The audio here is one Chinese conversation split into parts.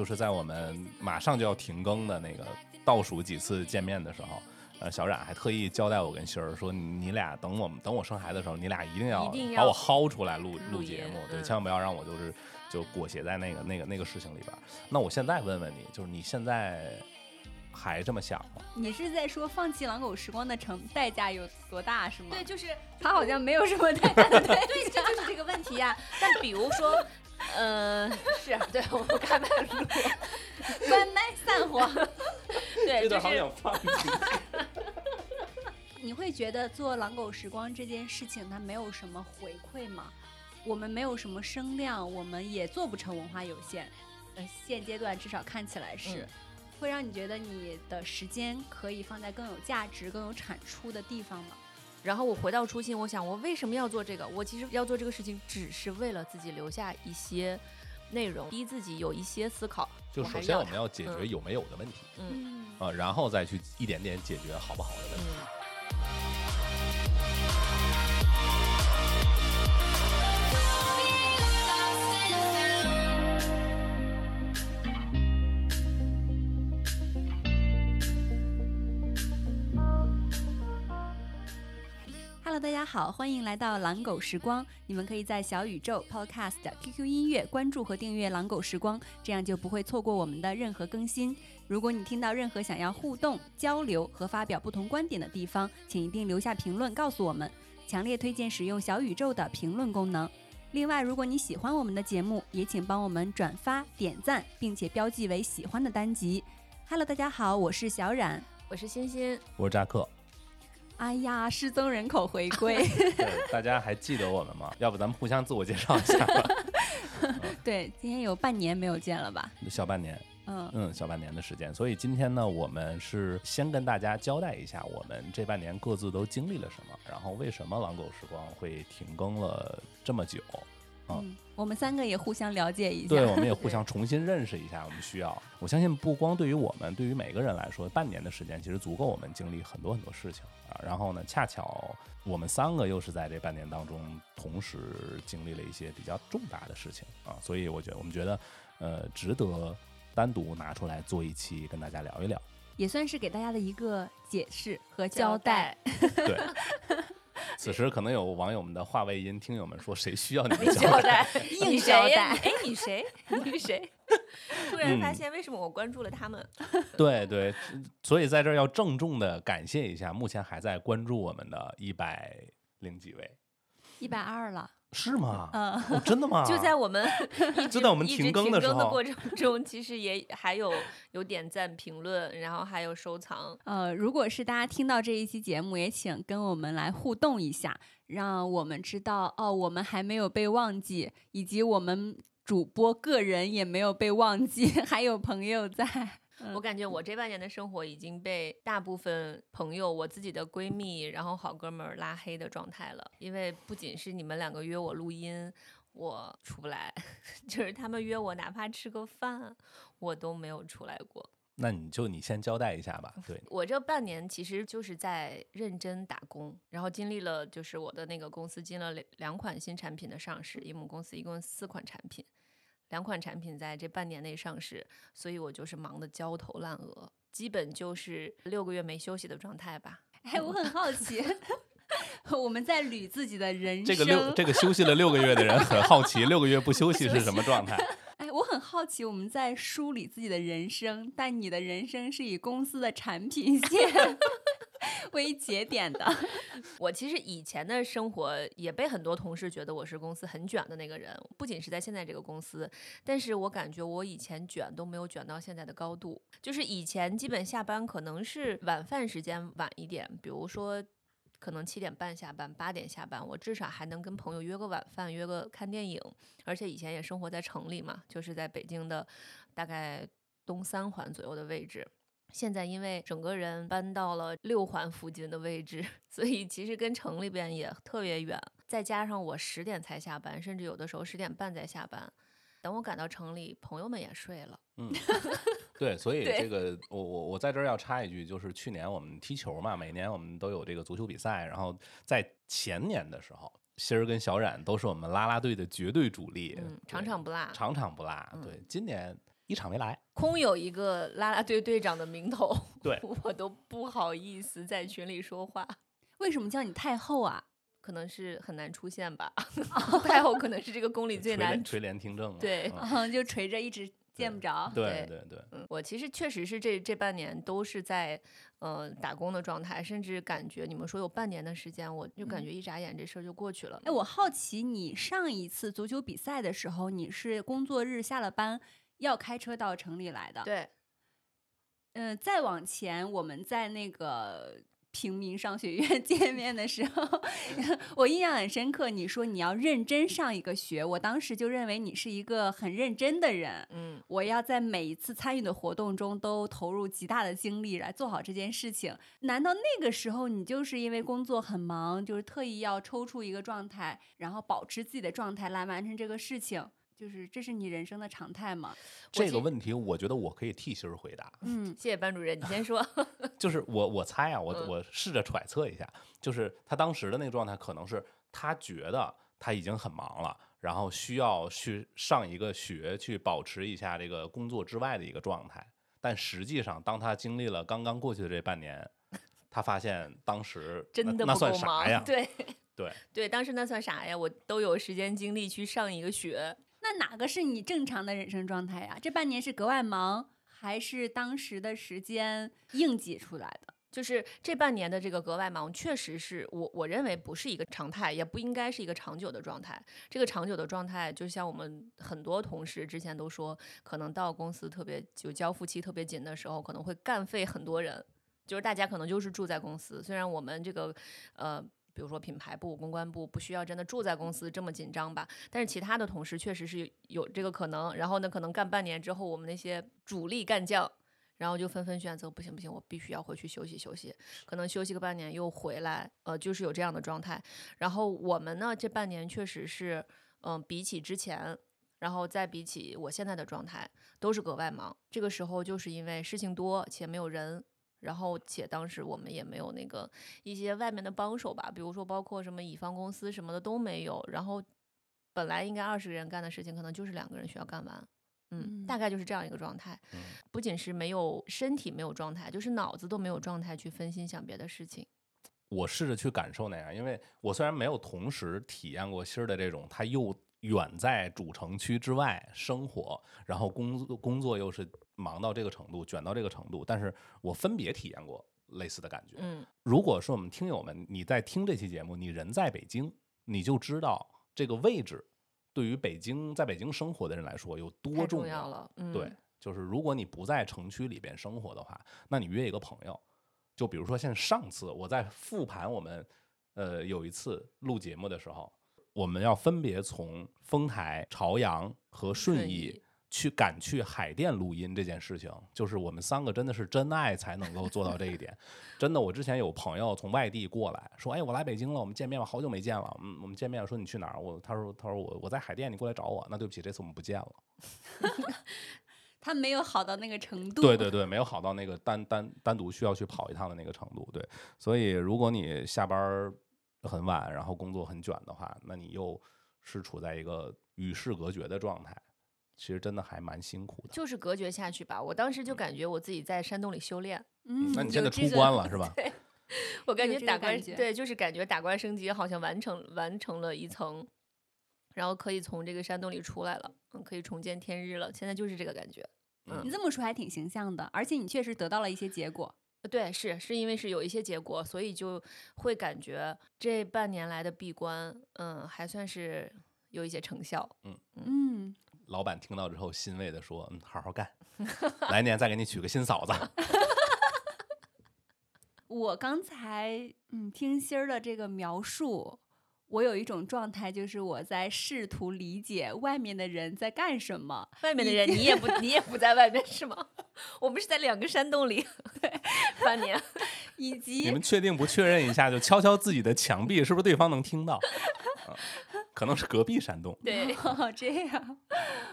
就是在我们马上就要停更的那个倒数几次见面的时候，呃，小冉还特意交代我跟欣儿说，你俩等我们等我生孩子的时候，你俩一定要把我薅出来录录节目，对，嗯千万不要让我就是就裹挟在那个那个那个事情里边。那我现在问问你，就是你现在还这么想吗？你是在说放弃狼狗时光的成代价有多大是吗？对，，就是他好像没有什么代价的 代对，这就是这个问题呀、但比如说，呃，是对我们开麦录，关麦散伙。对，就是想放弃。你会觉得做狼狗时光这件事情它没有什么回馈吗？我们没有什么声量，我们也做不成文化有限。呃，现阶段至少看起来是，嗯会让你觉得你的时间可以放在更有价值、更有产出的地方吗？然后我回到初心，我想我为什么要做这个？我其实要做这个事情，只是为了自己留下一些内容，逼自己有一些思考。就首先我们要解决嗯有没有的问题嗯嗯，啊，然后再去一点点解决好不好的问题。嗯。Hello，大家好，欢迎来到狼狗时光。你们可以在小宇宙、Podcast、QQ 音乐关注和订阅狼狗时光，这样就不会错过我们的任何更新。如果你听到任何想要互动、交流和发表不同观点的地方，请一定留下评论告诉我们。强烈推荐使用小宇宙的评论功能。另外，如果你喜欢我们的节目，也请帮我们转发、点赞，并且标记为喜欢的单集。Hello，大家好，我是小冉。我是欣欣，我是扎克，哎呀，失踪人口回归。对，大家还记得我们吗？要不咱们互相自我介绍一下吧。对，今天有半年没有见了吧？小半年，嗯，嗯，小半年的时间，所以今天呢，我们是先跟大家交代一下我们这半年各自都经历了什么，然后为什么狼狗时光会停更了这么久。啊嗯，我们三个也互相了解一下。对，我们也互相重新认识一下，我们需要。我相信不光对于我们，对于每个人来说，半年的时间其实足够我们经历很多很多事情啊。然后呢，恰巧我们三个又是在这半年当中同时经历了一些比较重大的事情啊，所以我觉得我们觉得呃值得单独拿出来做一期跟大家聊一聊。也算是给大家的一个解释和交交代。对。此时可能有网友们的话外音，听友们说谁需要你 交交代？硬你谁哎，你谁？你谁？突然发嗯现为什么我关注了他们？对对，所以在这儿要郑重的感谢一下，目前还在关注我们的一百零几位，一百二了，是吗？嗯，哦，真的吗？就在我们 一直就在我们一直停更停的时候更的过程中，其实也还有有点赞、评论，然后还有收藏。呃，如果是大家听到这一期节目，也请跟我们来互动一下，让我们知道哦，我们还没有被忘记，以及我们主播个人也没有被忘记，还有朋友在。嗯我感觉我这半年的生活已经被大部分朋友、我自己的闺蜜，然后好哥们儿拉黑的状态了。因为不仅是你们两个约我录音，我出不来，就是他们约我哪怕吃个饭，我都没有出来过。那你就你先交代一下吧。对，我这半年其实就是在认真打工，然后经历了就是我的那个公司进了两两款新产品的上市，一母公司一共四款产品，两款产品在这半年内上市，所以我就是忙得焦头烂额，基本就是六个月没休息的状态吧。哎，我很好奇，我们在捋自己的人生。这个六这个休息了六个月的人很好奇，六个月不休息是什么状态？哎，我很好奇，我们在梳理自己的人生，但你的人生是以公司的产品线 为节点的。我其实以前的生活也被很多同事觉得我是公司很卷的那个人，不仅是在现在这个公司，但是我感觉我以前卷都没有卷到现在的高度。就是以前基本下班可能是晚饭时间晚一点，比如说可能七点半下班，八点下班，我至少还能跟朋友约个晚饭，约个看电影。而且以前也生活在城里嘛，就是在北京的大概东三环左右的位置。现在因为整个人搬到了六环附近的位置，所以其实跟城里边也特别远。再加上我十点才下班，甚至有的时候十点半才下班。等我赶到城里，朋友们也睡了。嗯，对，所以这个我我我在这儿要插一句，就是去年我们踢球嘛，每年我们都有这个足球比赛，然后在前年的时候，欣儿跟小冉都是我们啦啦队的绝对主力，嗯，场场不落。场场不落。嗯对，今年一场没来。空有一个啦啦队队长的名头，对 我都不好意思在群里说话。为什么叫你太后啊？可能是很难出现吧，太后可能是这个宫里最难垂帘听政嘛。对就垂着一直见不着。对对对对，嗯，我其实确实是这这半年都是在呃打工的状态，甚至感觉你们说有半年的时间，我就感嗯觉一眨眼这事儿就过去了。哎，我好奇你上一次足球比赛的时候，你是工作日下了班要开车到城里来的。对，嗯、再往前，我们在那个平民商学院 见面的时候，我印象很深刻。你说你要认真上一个学，我当时就认为你是一个很认真的人。嗯，我要在每一次参与的活动中都投入极大的精力来做好这件事情。难道那个时候你就是因为工作很忙，就是特意要抽出一个状态，然后保持自己的状态来完成这个事情？就是这是你人生的常态吗？这个问题我觉得我可以替芯儿回答。嗯谢谢班主任，你先说。就是我我猜啊，我嗯我试着揣测一下，就是他当时的那个状态，可能是他觉得他已经很忙了，然后需要去上一个学，去保持一下这个工作之外的一个状态。但实际上，当他经历了刚刚过去的这半年，他发现当时真的那那算啥呀？对对 对，当时那算啥呀？我都有时间精力去上一个学。那哪个是你正常的人生状态呀？这半年是格外忙，还是当时的时间硬挤出来的？就是这半年的这个格外忙，确实是我我认为不是一个常态，也不应该是一个长久的状态。这个长久的状态，就像我们很多同事之前都说，可能到公司特别就交付期特别紧的时候，可能会干废很多人。就是大家可能就是住在公司，虽然我们这个呃。比如说品牌部、公关部不需要真的住在公司这么紧张吧，但是其他的同事确实是有有这个可能。然后呢，可能干半年之后，我们那些主力干将，然后就纷纷选择不行不行，我必须要回去休息休息。可能休息个半年又回来，呃，就是有这样的状态。然后我们呢，这半年确实是，嗯、比起之前，然后再比起我现在的状态，都是格外忙。这个时候就是因为事情多且没有人。然后，且当时我们也没有那个一些外面的帮手吧，比如说包括什么乙方公司什么的都没有。然后，本来应该二十个人干的事情，可能就是两个人需要干完。嗯，嗯大概就是这样一个状态。嗯不仅是没有身体没有状态，就是脑子都没有状态去分心想别的事情。我试着去感受那样，因为我虽然没有同时体验过心儿的这种，他又远在主城区之外生活，然后工作工作又是忙到这个程度，卷到这个程度，但是我分别体验过类似的感觉。嗯如果说我们听友们你在听这期节目，你人在北京，你就知道这个位置对于北京在北京生活的人来说有多太重重要了。嗯，对，就是如果你不在城区里边生活的话，那你约一个朋友，就比如说像上次我在复盘我们呃有一次录节目的时候，我们要分别从丰台、朝阳和顺义顺义去赶去海淀录音这件事情，就是我们三个真的是真爱才能够做到这一点。真的，我之前有朋友从外地过来说：“哎，我来北京了，我们见面吧，好久没见了。”嗯，我们见面说你去哪儿？我他说他说我我在海淀，你过来找我。那对不起，这次我们不见了。他没有好到那个程度。对对对，没有好到那个单单单独需要去跑一趟的那个程度。对，所以如果你下班很晚，然后工作很卷的话，那你又是处在一个与世隔绝的状态，其实真的还蛮辛苦的。就是隔绝下去吧。我当时就感觉我自己在山洞里修炼，嗯，那你现在出有这个关了 是吧？对 我感觉打关觉对，就是感觉打关升级好像完成完成了一层，然后可以从这个山洞里出来了，嗯，可以重见天日了。现在就是这个感觉。嗯你这么说还挺形象的，而且你确实得到了一些结果。呃对，是是因为是有一些结果，所以就会感觉这半年来的闭关，嗯，还算是有一些成效。嗯，老板听到之后欣慰的说：“嗯，好好干，来年再给你娶个新嫂子。我刚才嗯听心儿的这个描述，我有一种状态，就是我在试图理解外面的人在干什么。外面的人，你也不 你也不在外面是吗？我们是在两个山洞里，对半年。以及你们确定不确认一下？就敲敲自己的墙壁，是不是对方能听到？啊 可能是隔壁山洞。对，哦，这样，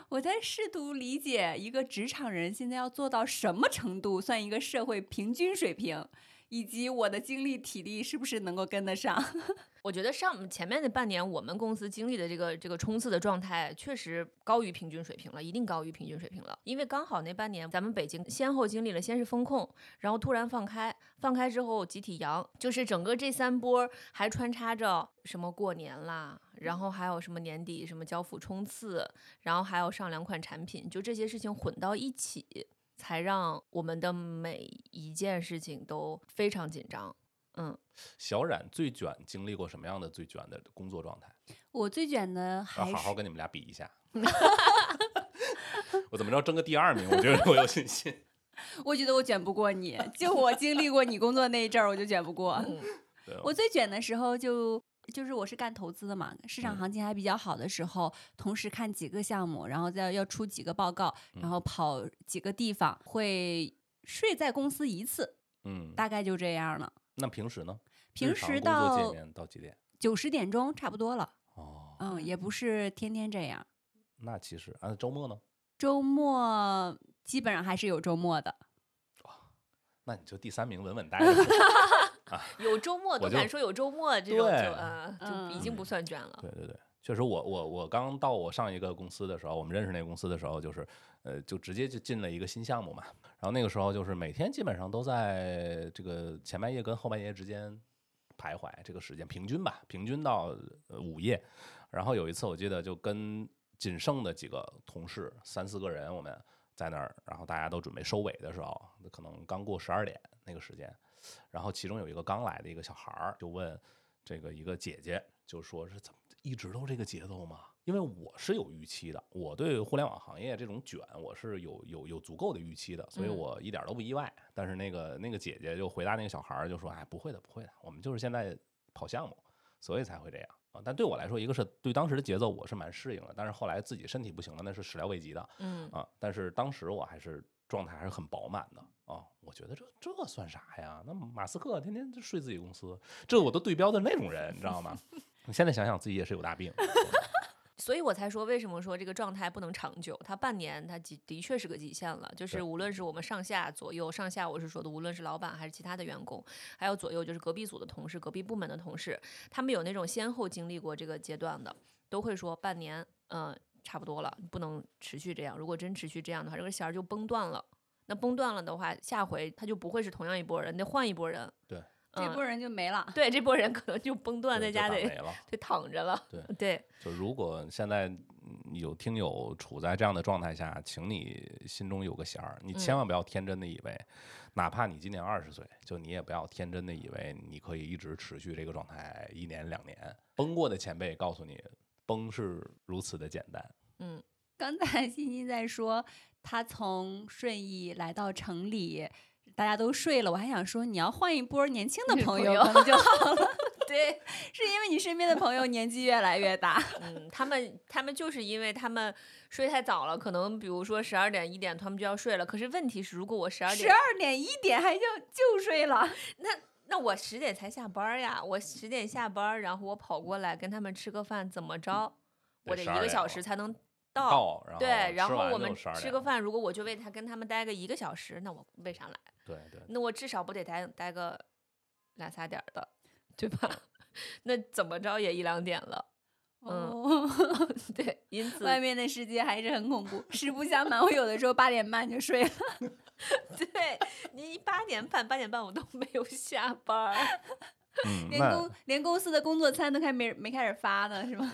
我在试图理解一个职场人现在要做到什么程度算一个社会平均水平，以及我的精力体力是不是能够跟得上？我觉得上前面那半年，我们公司经历的这个这个冲刺的状态，确实高于平均水平了，一定高于平均水平了。因为刚好那半年，咱们北京先后经历了先是风控，然后突然放开，放开之后集体阳，就是整个这三波还穿插着什么过年啦，然后还有什么年底什么交付冲刺，然后还有上两款产品，就这些事情混到一起，才让我们的每一件事情都非常紧张。嗯，小冉最卷经历过什么样的最卷的工作状态？我最卷的要还是好好跟你们俩比一下。我怎么着争个第二名？我觉得我有信心。我觉得我卷不过你，就我经历过你工作那一阵儿，我就卷不过。嗯我最卷的时候就就是我是干投资的嘛，市场嗯行情还比较好的时候，同时看几个项目，然后再要出几个报告，然嗯后跑几个地方，会睡在公司一次，嗯，大概就这样了。那平时呢？平时到到几点？九十点钟差不多了，哦，嗯，也不是天天这样。那其实啊，周末呢？周末基本上还是有周末的，那你就第三名稳稳待着。有周末都敢说有周末这种就对呃就已经不算卷了。对对对，确实我，我我刚到我上一个公司的时候，我们认识那个公司的时候，就是呃，就直接就进了一个新项目嘛。然后那个时候就是每天基本上都在这个前半夜跟后半夜之间徘徊，这个时间平均吧，平均到呃午夜。然后有一次我记得就跟仅剩的几个同事三四个人，我们在那儿，然后大家都准备收尾的时候，可能刚过十二点那个时间，然后其中有一个刚来的一个小孩儿就问这个一个姐姐，就说是怎么一直都这个节奏吗？因为我是有预期的，我对互联网行业这种卷我是有有有足够的预期的，所以嗯我一点都不意外。但是那个那个姐姐就回答那个小孩儿就说：“哎，不会的，不会的，我们就是现在跑项目，所以才会这样啊。”但对我来说，一个是对当时的节奏我是蛮适应的，但是后来自己身体不行了，那是始料未及的。嗯，啊，但是当时我还是状态还是很饱满的啊。我觉得这这算啥呀？那马斯克天天就睡自己公司，这我都对标的那种人，你知道吗？你现在想想自己也是有大病。所以我才说为什么说这个状态不能长久，他半年他的的确是个极限了。就是无论是我们上下左右，上下我是说的，无论是老板还是其他的员工，还有左右就是隔壁组的同事、隔壁部门的同事，他们有那种先后经历过这个阶段的，都会说半年，嗯、差不多了，不能持续这样。如果真持续这样的话，这个弦儿就崩断了。那崩断了的话，下回他就不会是同样一拨人，得换一拨人。对，嗯这波人就没了。对这波人可能就崩断，在家得打没了。得躺着了。对对，就如果现在嗯有听友处在这样的状态下，请你心中有个弦儿，你千嗯万不要天真的以为，哪怕你今年二十岁，就你也不要天真的以为你可以一直持续这个状态一年两年。崩过的前辈告诉你，崩是如此的简单。嗯，刚才欣欣在说，他从顺义来到城里，大家都睡了。我还想说，你要换一波年轻的女朋朋友友可能就好了，对。是因为你身边的朋友年纪越来越大。嗯，他们他们就是因为他们睡太早了，可能比如说十二点一点他们就要睡了。可是问题是，如果我十二点，十二点一点还就就睡了，那那我十点才下班呀，我十点下班，然后我跑过来跟他们吃个饭，怎么着，我得得一个小时才能到。到，然后对，然后我们吃个饭，如果我就为他跟他们待个一个小时，那我为啥来？对对，那我至少不得待待个两三点的，对吧？那怎么着也一两点了，嗯哦，对，因此外面的世界还是很恐怖。实不相瞒，我有的时候八点半就睡了。对你八点半八点半我都没有下班连那公连公司的工作餐都还没没开始发呢，是吗？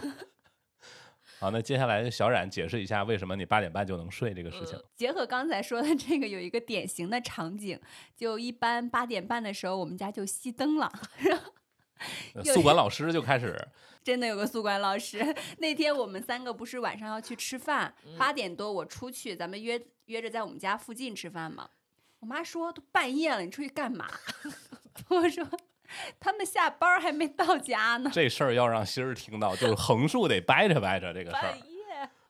好，那接下来小冉解释一下为什么你八点半就能睡这个事情。结合刚才说的这个，有一个典型的场景，就一般八点半的时候，我们家就熄灯了。宿管老师就开始，真的有个宿管老师，那天我们三个不是晚上要去吃饭，八点多我出去，咱们约约着在我们家附近吃饭嘛。我妈说都半夜了，你出去干嘛？我说他们下班还没到家呢。这事儿要让心儿听到，就是横竖得掰扯掰扯这个事儿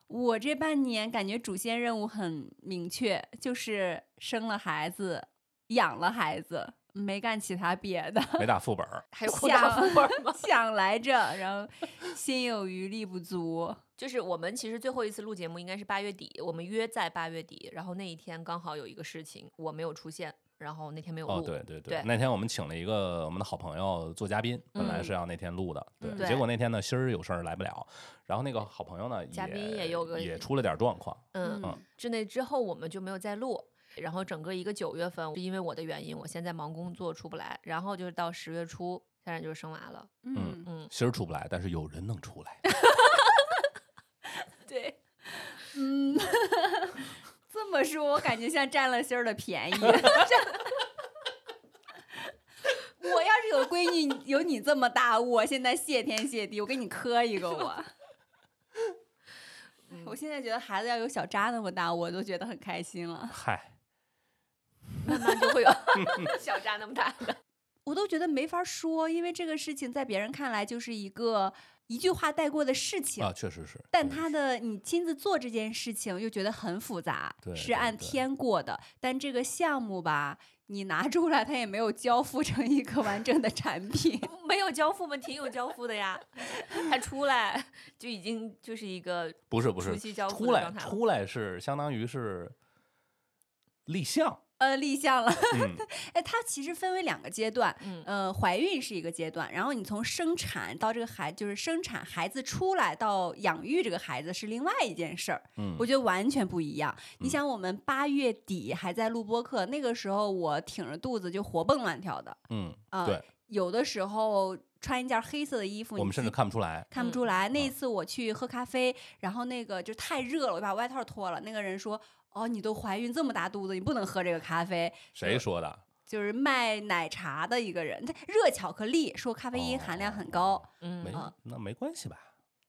我这半年感觉主线任务很明确，就是生了孩子，养了孩子，没干其他别的。没打副本儿，还有下副本儿吗？想来着，然后心有余力不足。就是我们其实最后一次录节目应该是八月底，我们约在八月底，然后那一天刚好有一个事情我没有出现，然后那天没有录。哦，对对对那天我们请了一个我们的好朋友做嘉宾，本来嗯是要那天录的，对，嗯对结果那天呢心儿有事儿来不了，然后那个好朋友呢嘉宾也也有个也出了点状况，嗯嗯之内之后我们就没有再录。然后整个一个九月份，是因为我的原因，我现在忙工作出不来。然后就是到十月初，现在就是生娃了。嗯，嗯，心儿出不来，但是有人能出来，对，嗯，这么说，我感觉像占了心儿的便宜。我要是有闺女有你这么大，我现在谢天谢地，我给你磕一个我。我现在觉得孩子要有小扎那么大，我都觉得很开心了。嗨，慢慢就会有 小扎那么大的。我都觉得没法说，因为这个事情在别人看来就是一个一句话带过的事情。啊，确实是，但他的你亲自做这件事情，又觉得很复杂，对是按天过的。但这个项目吧，你拿出来，它也没有交付成一个完整的产品。没有交付吗？挺有交付的呀，他出来就已经就是一个不是不是出来出来是相当于是立项，呃，立项了。嗯，哎，它其实分为两个阶段，嗯呃，怀孕是一个阶段，然后你从生产到这个孩，就是生产孩子出来到养育这个孩子是另外一件事儿。嗯我觉得完全不一样。你嗯想，我们八月底还在录播课，那个时候我挺着肚子就活蹦乱跳的，嗯，啊对，有的时候穿一件黑色的衣服，你我们甚至看不出来，看不出来。那一嗯次我去喝咖啡，然后那个就太热了，我就把外套脱了。那个人说：“哦，你都怀孕这么大肚子，你不能喝这个咖啡。谁说的？”就是卖奶茶的一个人，他热巧克力说咖啡因含量很高。嗯没啊那没关系吧？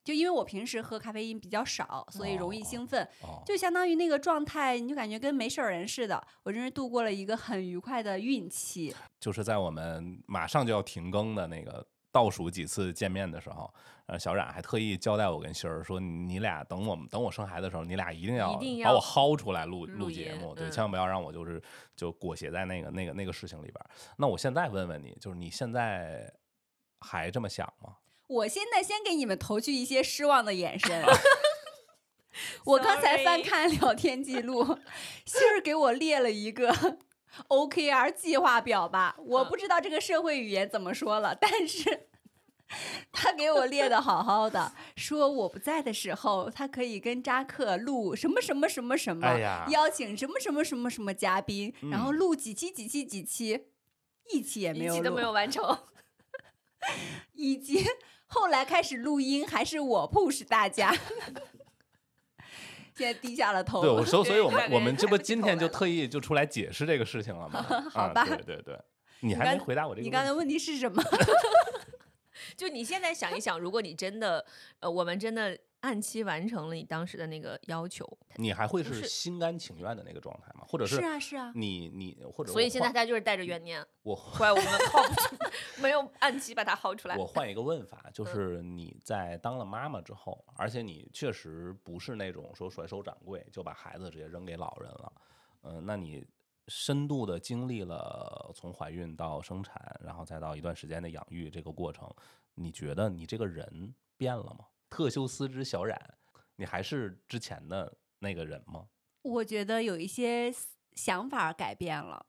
就因为我平时喝咖啡因比较少，所以容易兴奋，哦，就相当于那个状态，你就感觉跟没事儿人似的。我真是度过了一个很愉快的孕期。就是在我们马上就要停更的那个倒数几次见面的时候，呃，小冉还特意交代我跟欣儿说，你俩等我们等我生孩子的时候，你俩一定要把我薅出来录录节目，对，嗯千万不要让我就是就裹挟在那个那个那个事情里边。那我现在问问你，就是你现在还这么想吗？我现在先给你们投去一些失望的眼神。我刚才翻看聊天记录，欣儿给我列了一个 OKR 计划表吧，我嗯。不知道这个社会语言怎么说了，但是他给我列的好好的，说我不在的时候，他可以跟扎克录什么什么什么什么，哎呀邀请什么什么什么什么嘉宾，然后嗯。录几期几期几期，一期也没有录一期都没，有完成。以及后来开始录音，还是我 push 大家，现在低下了头。对，我说所以我们 我们这不今天就特意就出来解释这个事情了吗？啊好吧对对对，你你还没回答我这个问题。你刚才问题是什么？就你现在想一想，如果你真的，呃，我们真的按期完成了你当时的那个要求，你还会是心甘情愿的那个状态吗？或者是是啊，是啊。你你或者所以现在他就是带着怨念，我怪我们耗不出，没有按期把它薅出来。我换一个问法，就嗯是你在当了妈妈之后，而且你确实不是那种说甩手掌柜就把孩子直接扔给老人了，嗯、那你深度的经历了从怀孕到生产，然后再到一段时间的养育这个过程，你觉得你这个人变了吗？特修斯之小冉，你还是之前的那个人吗？我觉得有一些想法改变了。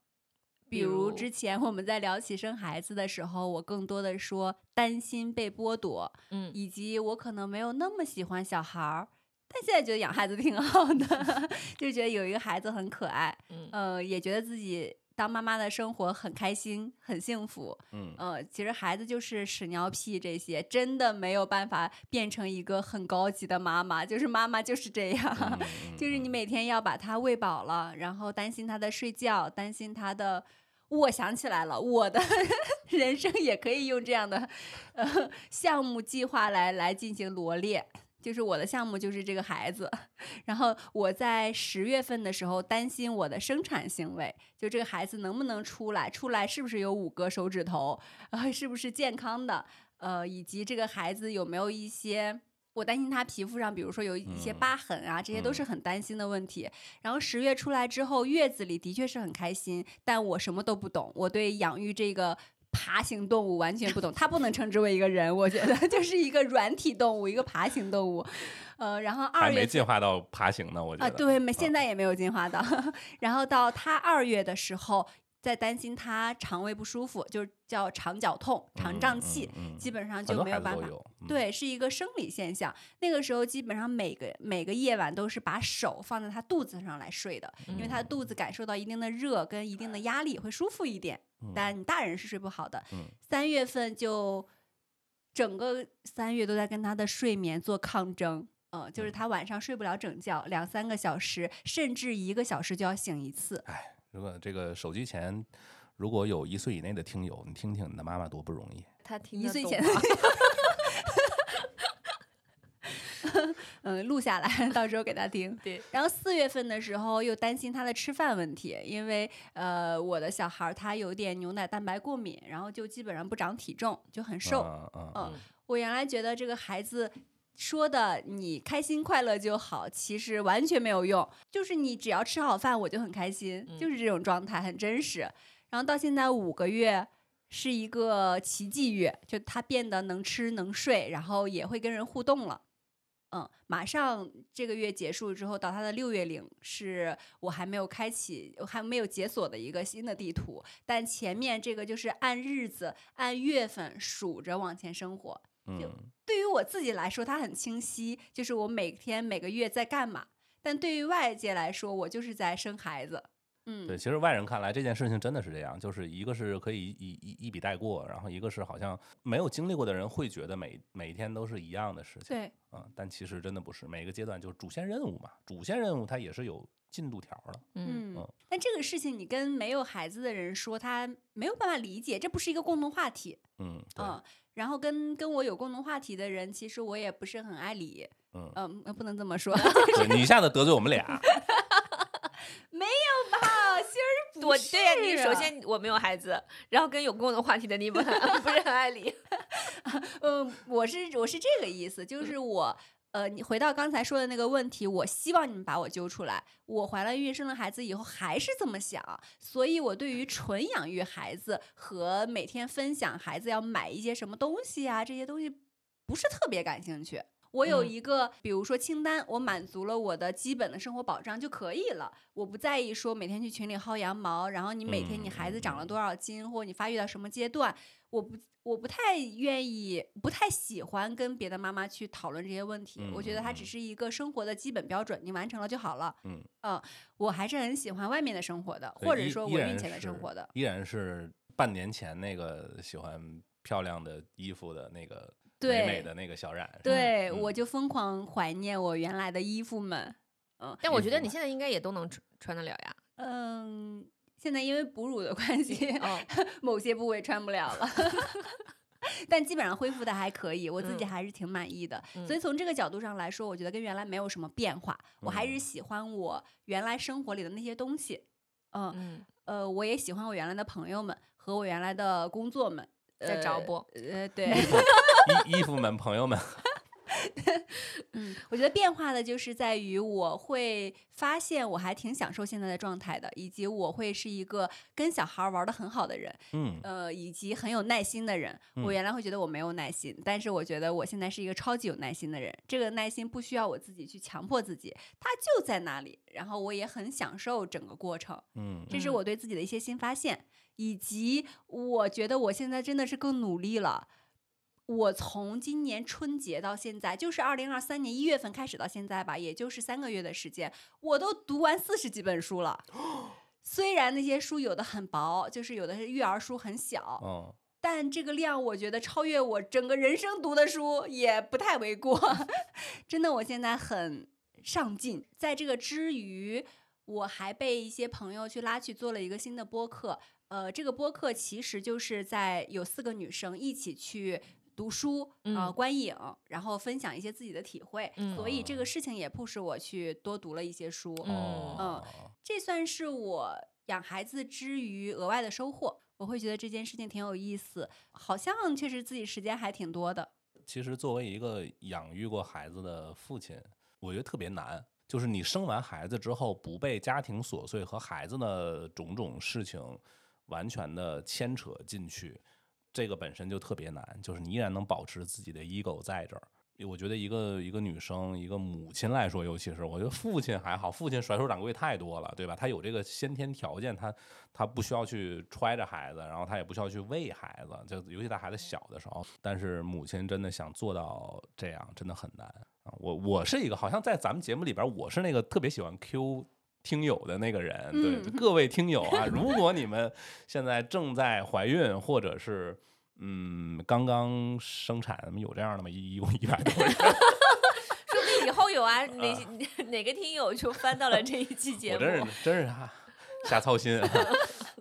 比比如如之前我们在聊起生孩子的时候，我更多的说担心被剥夺，嗯，以及我可能没有那么喜欢小孩儿，但现在觉得养孩子挺好的，就觉得有一个孩子很可爱，嗯呃，也觉得自己当妈妈的生活很开心、很幸福。嗯，呃，其实孩子就是屎尿屁这些，真的没有办法变成一个很高级的妈妈，就是妈妈就是这样。就是你嗯每天要把他喂饱了，然后担心他的睡觉，担心他的。我想起来了，我的 人生也可以用这样的呃项目计划来来进行罗列。就是我的项目就是这个孩子，然后我在十月份的时候担心我的生产行为，就这个孩子能不能出来，出来是不是有五个手指头，呃，是不是健康的，呃，以及这个孩子有没有一些我担心他皮肤上，比如说有一些嗯疤痕啊，这些都是嗯很担心的问题。然后十月出来之后，月子里的确是很开心，但我什么都不懂，我对养育这个爬行动物完全不懂，它不能称之为一个人，我觉得 就是一个软体动物，一个爬行动物。呃，然后二还没进化到爬行呢，我觉啊，得。对，没现在也没有进化到。然后到它二月的时候，在担心他肠胃不舒服，就是叫肠绞痛、肠胀气，嗯，嗯嗯基本上就没有办法。对，是一个生理现象。那个时候基本上每个每个夜晚都是把手放在他肚子上来睡的，因为他的肚子感受到一定的热跟一定的压力会舒服一点。嗯但你大人是睡不好的。嗯三月份就整个三月都在跟他的睡眠做抗争。嗯，就是嗯他晚上睡不了整觉，两三个小时，甚至一个小时就要醒一次。哎，如果这个手机前如果有一岁以内的听友，你听听你的妈妈多不容易。他听一岁前 得懂吗嗯，录下来，到时候给他听。对，然后四月份的时候又担心他的吃饭问题，因为呃我的小孩儿他有点牛奶蛋白过敏，然后就基本上不长体重，就很瘦。嗯嗯嗯嗯，我原来觉得这个孩子说的你开心快乐就好，其实完全没有用。就是你只要吃好饭，我就很开心，嗯就是这种状态，很真实。然后到现在五个月。是一个奇迹月，就他变得能吃能睡，然后也会跟人互动了。嗯，马上这个月结束之后，到他的六月龄，是我还没有开启，我还没有解锁的一个新的地图。但前面这个就是按日子、按月份数着往前生活。就嗯对于我自己来说，它很清晰，就是我每天每个月在干嘛。但对于外界来说，我就是在生孩子。嗯，对，其实外人看来这件事情真的是这样，就是一个是可以一一一笔带过，然后一个是好像没有经历过的人会觉得每每一天都是一样的事情，对嗯、但其实真的不是，每个阶段就是主线任务嘛，主线任务它也是有进度条的，嗯嗯嗯。但这个事情你跟没有孩子的人说，他没有办法理解，这不是一个共同话题。嗯，嗯，然后跟跟我有共同话题的人，其实我也不是很爱理。嗯，嗯，呃不能这么 说，对你一下子得罪我们俩，没有吧？我对呀，你首先我没有孩子，然后跟有共同话题的你们 不是很爱理。嗯，我是我是这个意思，就是我。呃，你回到刚才说的那个问题，我希望你们把我揪出来。我怀了孕生了孩子以后还是这么想，所以我对于纯养育孩子和每天分享孩子要买一些什么东西啊，这些东西不是特别感兴趣。我有嗯一个，比如说清单，我满足了我的基本的生活保障就可以了。我不在意说每天去群里薅羊毛，然后你每天你孩子长了多少斤，或者你发育到什么阶段，我不我不太愿意，不太喜欢跟别的妈妈去讨论这些问题。我觉得它只是一个生活的基本标准，你完成了就好了。嗯我还是很喜欢外面的生活的，或者说我孕前的生活的。依然是半年前那个喜欢漂亮的衣服的那个对美美的那个小冉，是对，嗯我就疯狂怀念我原来的衣服们。嗯但我觉得你现在应该也都能穿穿得了呀。嗯，现在因为哺乳的关系，哦，某些部位穿不了了。但基本上恢复的还可以，我自己嗯还是挺满意的。嗯所以从这个角度上来说，我觉得跟原来没有什么变化，我还是嗯喜欢我原来生活里的那些东西。嗯，嗯，呃，我也喜欢我原来的朋友们和我原来的工作们。在找呃不？呃，对，衣衣服们、朋友们，嗯，我觉得变化的就是在于我会发现我还挺享受现在的状态的，以及我会是一个跟小孩儿玩的很好的人，嗯呃，以及很有耐心的人。嗯我原来会觉得我没有耐心，但是我觉得我现在是一个超级有耐心的人。这个耐心不需要我自己去强迫自己，它就在那里。然后我也很享受整个过程，嗯这是嗯我对自己的一些新发现，以及我觉得我现在真的是更努力了。我从今年春节到现在，就是二零二三年一月份开始到现在吧，也就是三个月的时间，我都读完四十几本书了。虽然那些书有的很薄，就是有的是育儿书很小，嗯但这个量我觉得超越我整个人生读的书也不太为过。真的，我现在很上进。在这个之余，我还被一些朋友去拉去做了一个新的播客。呃，这个播客其实就是在有四个女生一起去读书啊、观影，然后分享一些自己的体会。嗯所以这个事情也迫使我去多读了一些书。嗯哦这算是我养孩子之余额外的收获。我会觉得这件事情挺有意思，好像确实自己时间还挺多的。其实作为一个养育过孩子的父亲，我觉得特别难。就是你生完孩子之后，不被家庭琐碎和孩子的种种事情完全的牵扯进去，这个本身就特别难。就是你依然能保持自己的 ego 在这儿。我觉得一个一个女生，一个母亲来说，尤其是我觉得父亲还好，父亲甩手掌柜太多了，对吧？他有这个先天条件，他他不需要去揣着孩子，然后他也不需要去喂孩子，就尤其在孩子小的时候。但是母亲真的想做到这样，真的很难啊！我我是一个，好像在咱们节目里边，我是那个特别喜欢 Q 听友的那个人。对，各位听友啊，如果你们现在正在怀孕，或者是嗯，刚刚生产，有这样的吗？一一共一百多人，说不定以后有啊，哪 哪个听友就翻到了这一期节目，我真是真是瞎操心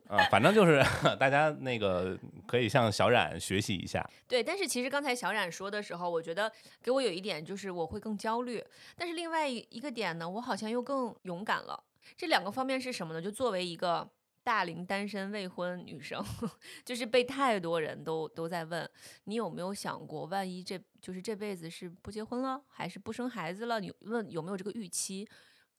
啊！反正就是大家那个可以向小冉学习一下。对，但是其实刚才小冉说的时候，我觉得给我有一点就是我会更焦虑，但是另外一个点呢，我好像又更勇敢了。这两个方面是什么呢？就作为一个。大龄单身未婚女生，就是被太多人都都在问，你有没有想过，万一这就是这辈子是不结婚了，还是不生孩子了？你问有没有这个预期？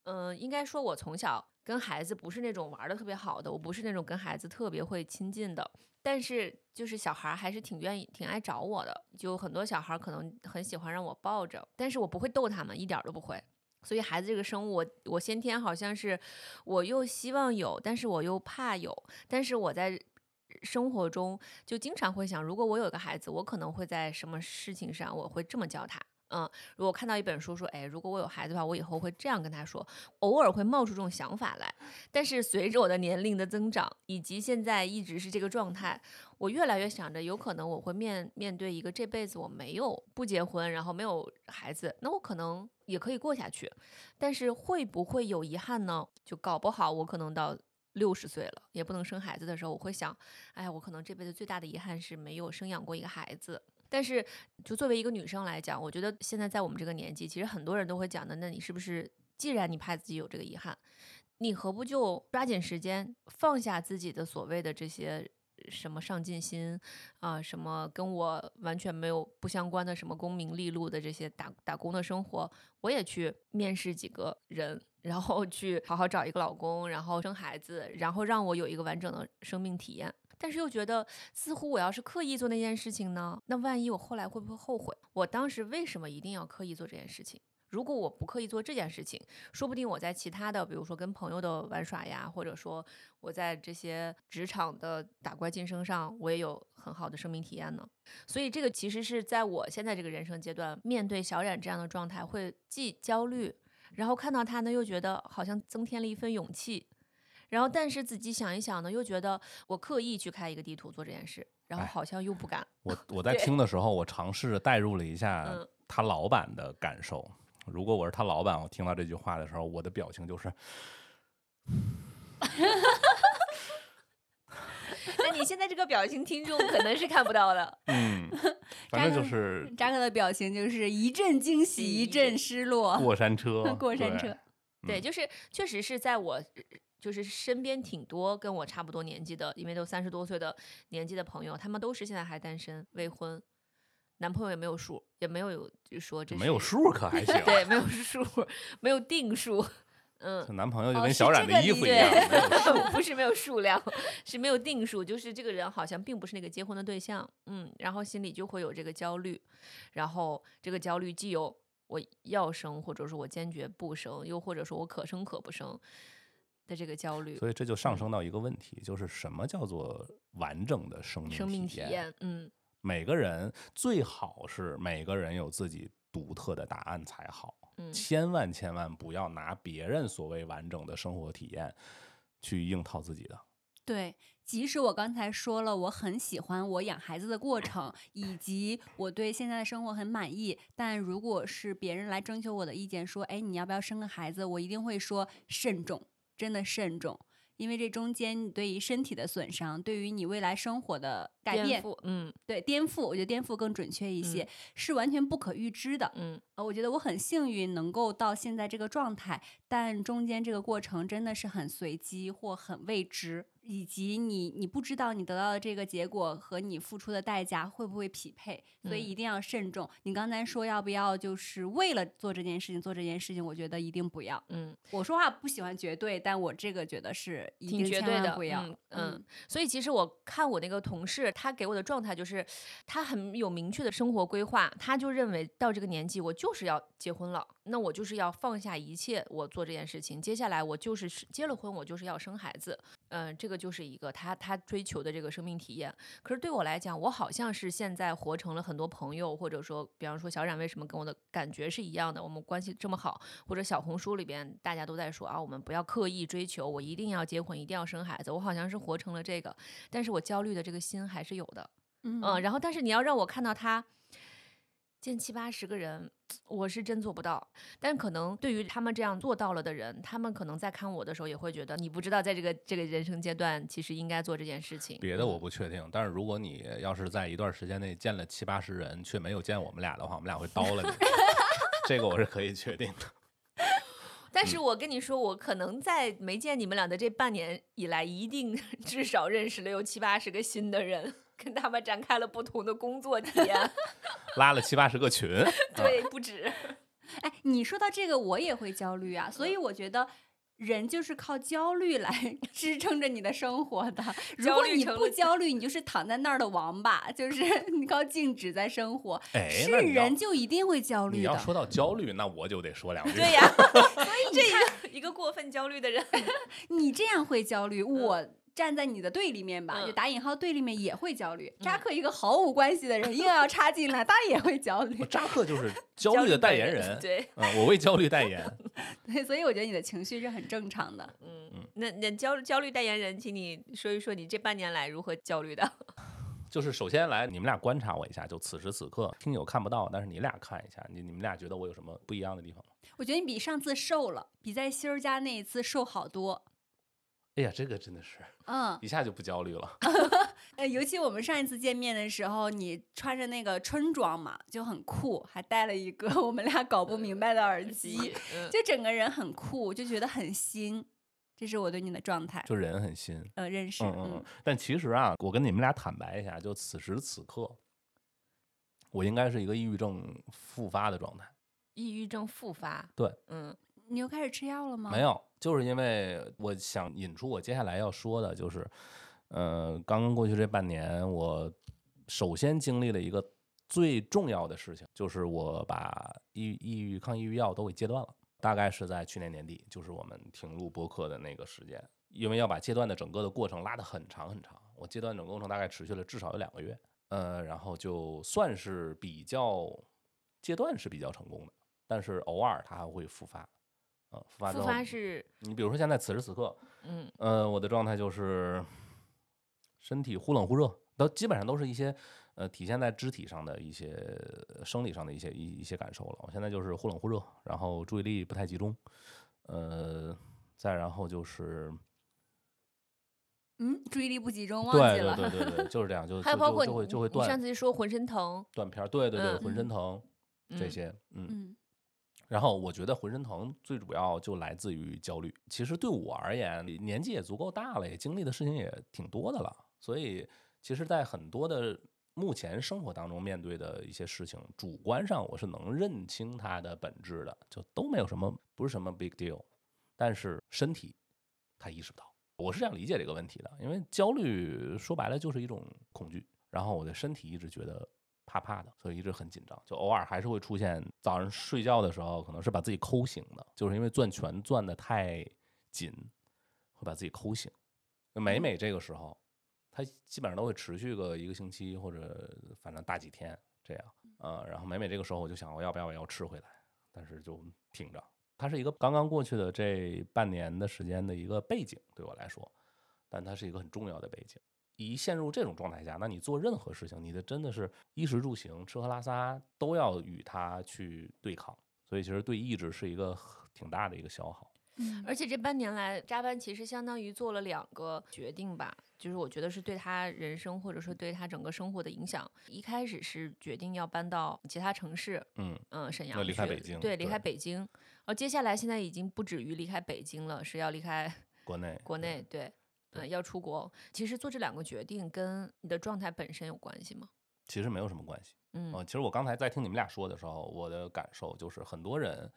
嗯，应该说，我从小跟孩子不是那种玩的特别好的，我不是那种跟孩子特别会亲近的，但是就是小孩还是挺愿意、挺爱找我的，就很多小孩可能很喜欢让我抱着，但是我不会逗他们，一点都不会。所以孩子这个生物，我我先天好像是，我又希望有，但是我又怕有。但是我在生活中就经常会想，如果我有个孩子，我可能会在什么事情上我会这么教他。嗯，如果看到一本书说，哎，如果我有孩子的话，我以后会这样跟他说。偶尔会冒出这种想法来，但是随着我的年龄的增长，以及现在一直是这个状态，我越来越想着，有可能我会面面对一个这辈子我没有不结婚，然后没有孩子，那我可能也可以过下去。但是会不会有遗憾呢？就搞不好我可能到六十岁了也不能生孩子的时候，我会想，哎，我可能这辈子最大的遗憾是没有生养过一个孩子。但是，就作为一个女生来讲，我觉得现在在我们这个年纪，其实很多人都会讲的。那你是不是，既然你怕自己有这个遗憾，你何不就抓紧时间放下自己的所谓的这些什么上进心啊，什么跟我完全没有不相关的什么功名利禄的这些打打工的生活，我也去面试几个人，然后去好好找一个老公，然后生孩子，然后让我有一个完整的生命体验。但是又觉得，似乎我要是刻意做那件事情呢，那万一我后来会不会后悔？我当时为什么一定要刻意做这件事情？如果我不刻意做这件事情，说不定我在其他的，比如说跟朋友的玩耍呀，或者说我在这些职场的打怪晋升上，我也有很好的生命体验呢。所以这个其实是在我现在这个人生阶段，面对小冉这样的状态，会既焦虑，然后看到他呢，又觉得好像增添了一份勇气。然后，但是仔细想一想呢，又觉得我刻意去开一个地图做这件事，然后好像又不敢。我我在听的时候，我尝试着代入了一下他老板的感受。如果我是他老板，我听到这句话的时候，我的表情就是。那你现在这个表情，听众可能是看不到的。嗯，反正就是扎克的表情就是一阵惊喜，一阵失落。过山车，过山车。对，就是确实是在我。就是身边挺多跟我差不多年纪的，因为都三十多岁的年纪的朋友，他们都是现在还单身未婚，男朋友也没有数，也没有有就说这没有数可还 行，对，没有数，没有定数，嗯，男朋友就跟小冉的衣服一样，不是没有数量，是没有定数，就是这个人好像并不是那个结婚的对象，嗯，然后心里就会有这个焦虑，然后这个焦虑既有我要生，或者说我坚决不生，又或者说我可生可不生。的这个焦虑，所以这就上升到一个问题，就是什么叫做完整的生命生命体验？嗯，每个人最好是每个人有自己独特的答案才好，嗯，千万千万不要拿别人所谓完整的生活体验去硬套自己的。对，即使我刚才说了我很喜欢我养孩子的过程，以及我对现在的生活很满意，但如果是别人来征求我的意见，说，哎，你要不要生个孩子？我一定会说慎重。真的慎重，因为这中间你对于身体的损伤，对于你未来生活的改变，嗯，对颠覆，我觉得颠覆更准确一些，是完全不可预知的，嗯，呃，我觉得我很幸运能够到现在这个状态，但中间这个过程真的是很随机或很未知。以及你，你不知道你得到的这个结果和你付出的代价会不会匹配，所以一定要慎重。你刚才说要不要就是为了做这件事情做这件事情，我觉得一定不要。嗯，我说话不喜欢绝对，但我这个觉得是一定绝对的，不要。嗯，所以其实我看我那个同事，他给我的状态就是，他很有明确的生活规划，他就认为到这个年纪我就是要结婚了，那我就是要放下一切，我做这件事情。接下来我就是结了婚，我就是要生孩子，嗯、这个就是一个他他追求的这个生命体验。可是对我来讲，我好像是现在活成了很多朋友，或者说，比方说小冉为什么跟我的感觉是一样的，我们关系这么好，或者小红书里边大家都在说啊，我们不要刻意追求，我一定要结婚，一定要生孩子，我好像是活成了这个，但是我焦虑的这个心还有的，嗯嗯，然后但是你要让我看到他 见七八十个人，我是真做不到。但可能对于他们这样做到了的人，他们可能在看我的时候也会觉得，你不知道在这个这个人生阶段，其实应该做这件事情。别的我不确定，但是如果你要是在一段时间内见了七八十人，却没有见我们俩的话，我们俩会叨了你。这个我是可以确定的。但是我跟你说，我可能在没见你们俩的这半年以来，一定 至少认识了有七八十个新的人，跟他们展开了不同的工作体验。拉了七八十个群，对，不止。哎，你说到这个，我也会焦虑啊，所以我觉得。人就是靠焦虑来 支撑着你的生活的。如果你不焦虑，你就是躺在那儿的王八，就是 你靠静止在生活。哎，是人就一定会焦虑的。你要说到焦虑，那我就得说两 句。对呀，所以这个一个过分焦虑的人，你这样会焦虑，我站在你的对立面吧，就嗯打引号对立面也会焦虑。扎克一个毫无关系的人硬要插进来，他也会焦虑。扎克就是 焦虑的代言人。对，嗯，我为焦虑代言。对，所以我觉得你的情绪是很正常的。嗯，那那焦焦虑代言人，请你说一说你这半年来如何焦虑的？就是首先来，你们俩观察我一下，就此时此刻，听友看不到，但是你俩看一下，你你们俩觉得我有什么不一样的地方吗？我觉得你比上次瘦了，比在希儿家那一次瘦好多。哎呀，这个真的是嗯，一下就不焦虑了。呃，尤其我们上一次见面的时候，你穿着那个春装嘛，就很酷，还戴了一个 我们俩搞不明白的耳机，嗯，就整个人很酷，就觉得很新。这是我对你的状态，就人很新。呃，认识，嗯嗯嗯。但其实啊，我跟你们俩坦白一下，就此时此刻，我应该是一个抑郁症复发的状态。抑郁症复发。对，嗯你又开始吃药了吗？没有，就是因为我想引出我接下来要说的，就是，呃，刚刚过去这半年，我首先经历了一个最重要的事情，就是我把抑抑郁抗抑郁药都给戒断了。大概是在去年年底，就是我们停录播客的那个时间，因为要把戒断的整个的过程拉得很长很长，我戒断整个过程大概持续了至少有两个月，呃，然后就算是比较戒断是比较成功的，但是偶尔它还会复发，呃，复发之复后发是你比如说现在此时此刻，嗯呃，我的状态就是身体忽冷忽热，都基本上都是一些呃体现在肢体上的一些生理上的一些一一些感受了。我现在就是忽冷忽热，然后注意力不太集中，呃，再然后就是嗯，注意力不集中，忘对对记了。对对对，就是这样，就还有包括就会就会断上次说浑身疼，断片儿，对对对，嗯浑身疼这嗯些，嗯。嗯然后我觉得浑身疼最主要就来自于焦虑。其实对我而言，年纪也足够大了，也经历的事情也挺多的了。所以，其实，在很多的目前生活当中面对的一些事情，主观上我是能认清它的本质的，就都没有什么，不是什么 big deal。但是身体他意识不到，我是这样理解这个问题的。因为焦虑说白了就是一种恐惧，然后我的身体一直觉得怕怕的，所以一直很紧张，就偶尔还是会出现早上睡觉的时候，可能是把自己抠醒的，就是因为攥拳攥的太紧，会把自己抠醒。每每这个时候，它基本上都会持续个一个星期或者反正大几天这样，呃，然后每每这个时候我就想我要不要我要吃回来，但是就挺着。它是一个刚刚过去的这半年的时间的一个背景，对我来说，但它是一个很重要的背景。一陷入这种状态下，那你做任何事情，你的真的是衣食住行、吃喝拉撒都要与它去对抗，所以其实对意志是一个挺大的一个消耗。嗯而且这半年来，扎班其实相当于做了两个决定吧，就是我觉得是对他人生或者说对他整个生活的影响。一开始是决定要搬到其他城市，嗯，嗯，沈阳要离开北京对，离开北京。然后接下来现在已经不止于离开北京了，是要离开国内国内，对，对嗯，要出国。其实做这两个决定跟你的状态本身有关系吗？其实没有什么关系。嗯呃，其实我刚才在听你们俩说的时候，我的感受就是很多人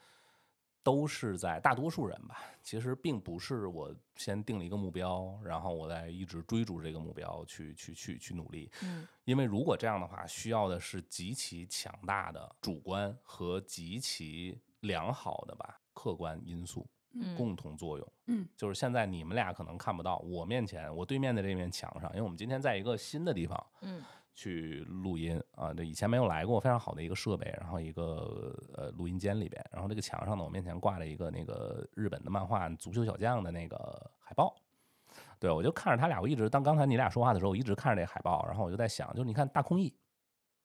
都是在大多数人吧，其实并不是我先定了一个目标，然后我再一直追逐这个目标去去去去努力。嗯因为如果这样的话，需要的是极其强大的主观和极其良好的吧客观因素嗯共同作用。嗯，就是现在你们俩可能看不到，我面前我对面的这面墙上，因为我们今天在一个新的地方嗯去录音啊，这以前没有来过，非常好的一个设备，然后一个呃录音间里边，然后这个墙上呢，我面前挂了一个那个日本的漫画《足球小将》的那个海报。对，我就看着他俩，我一直当刚才你俩说话的时候，我一直看着这海报，然后我就在想，就是你看大空翼，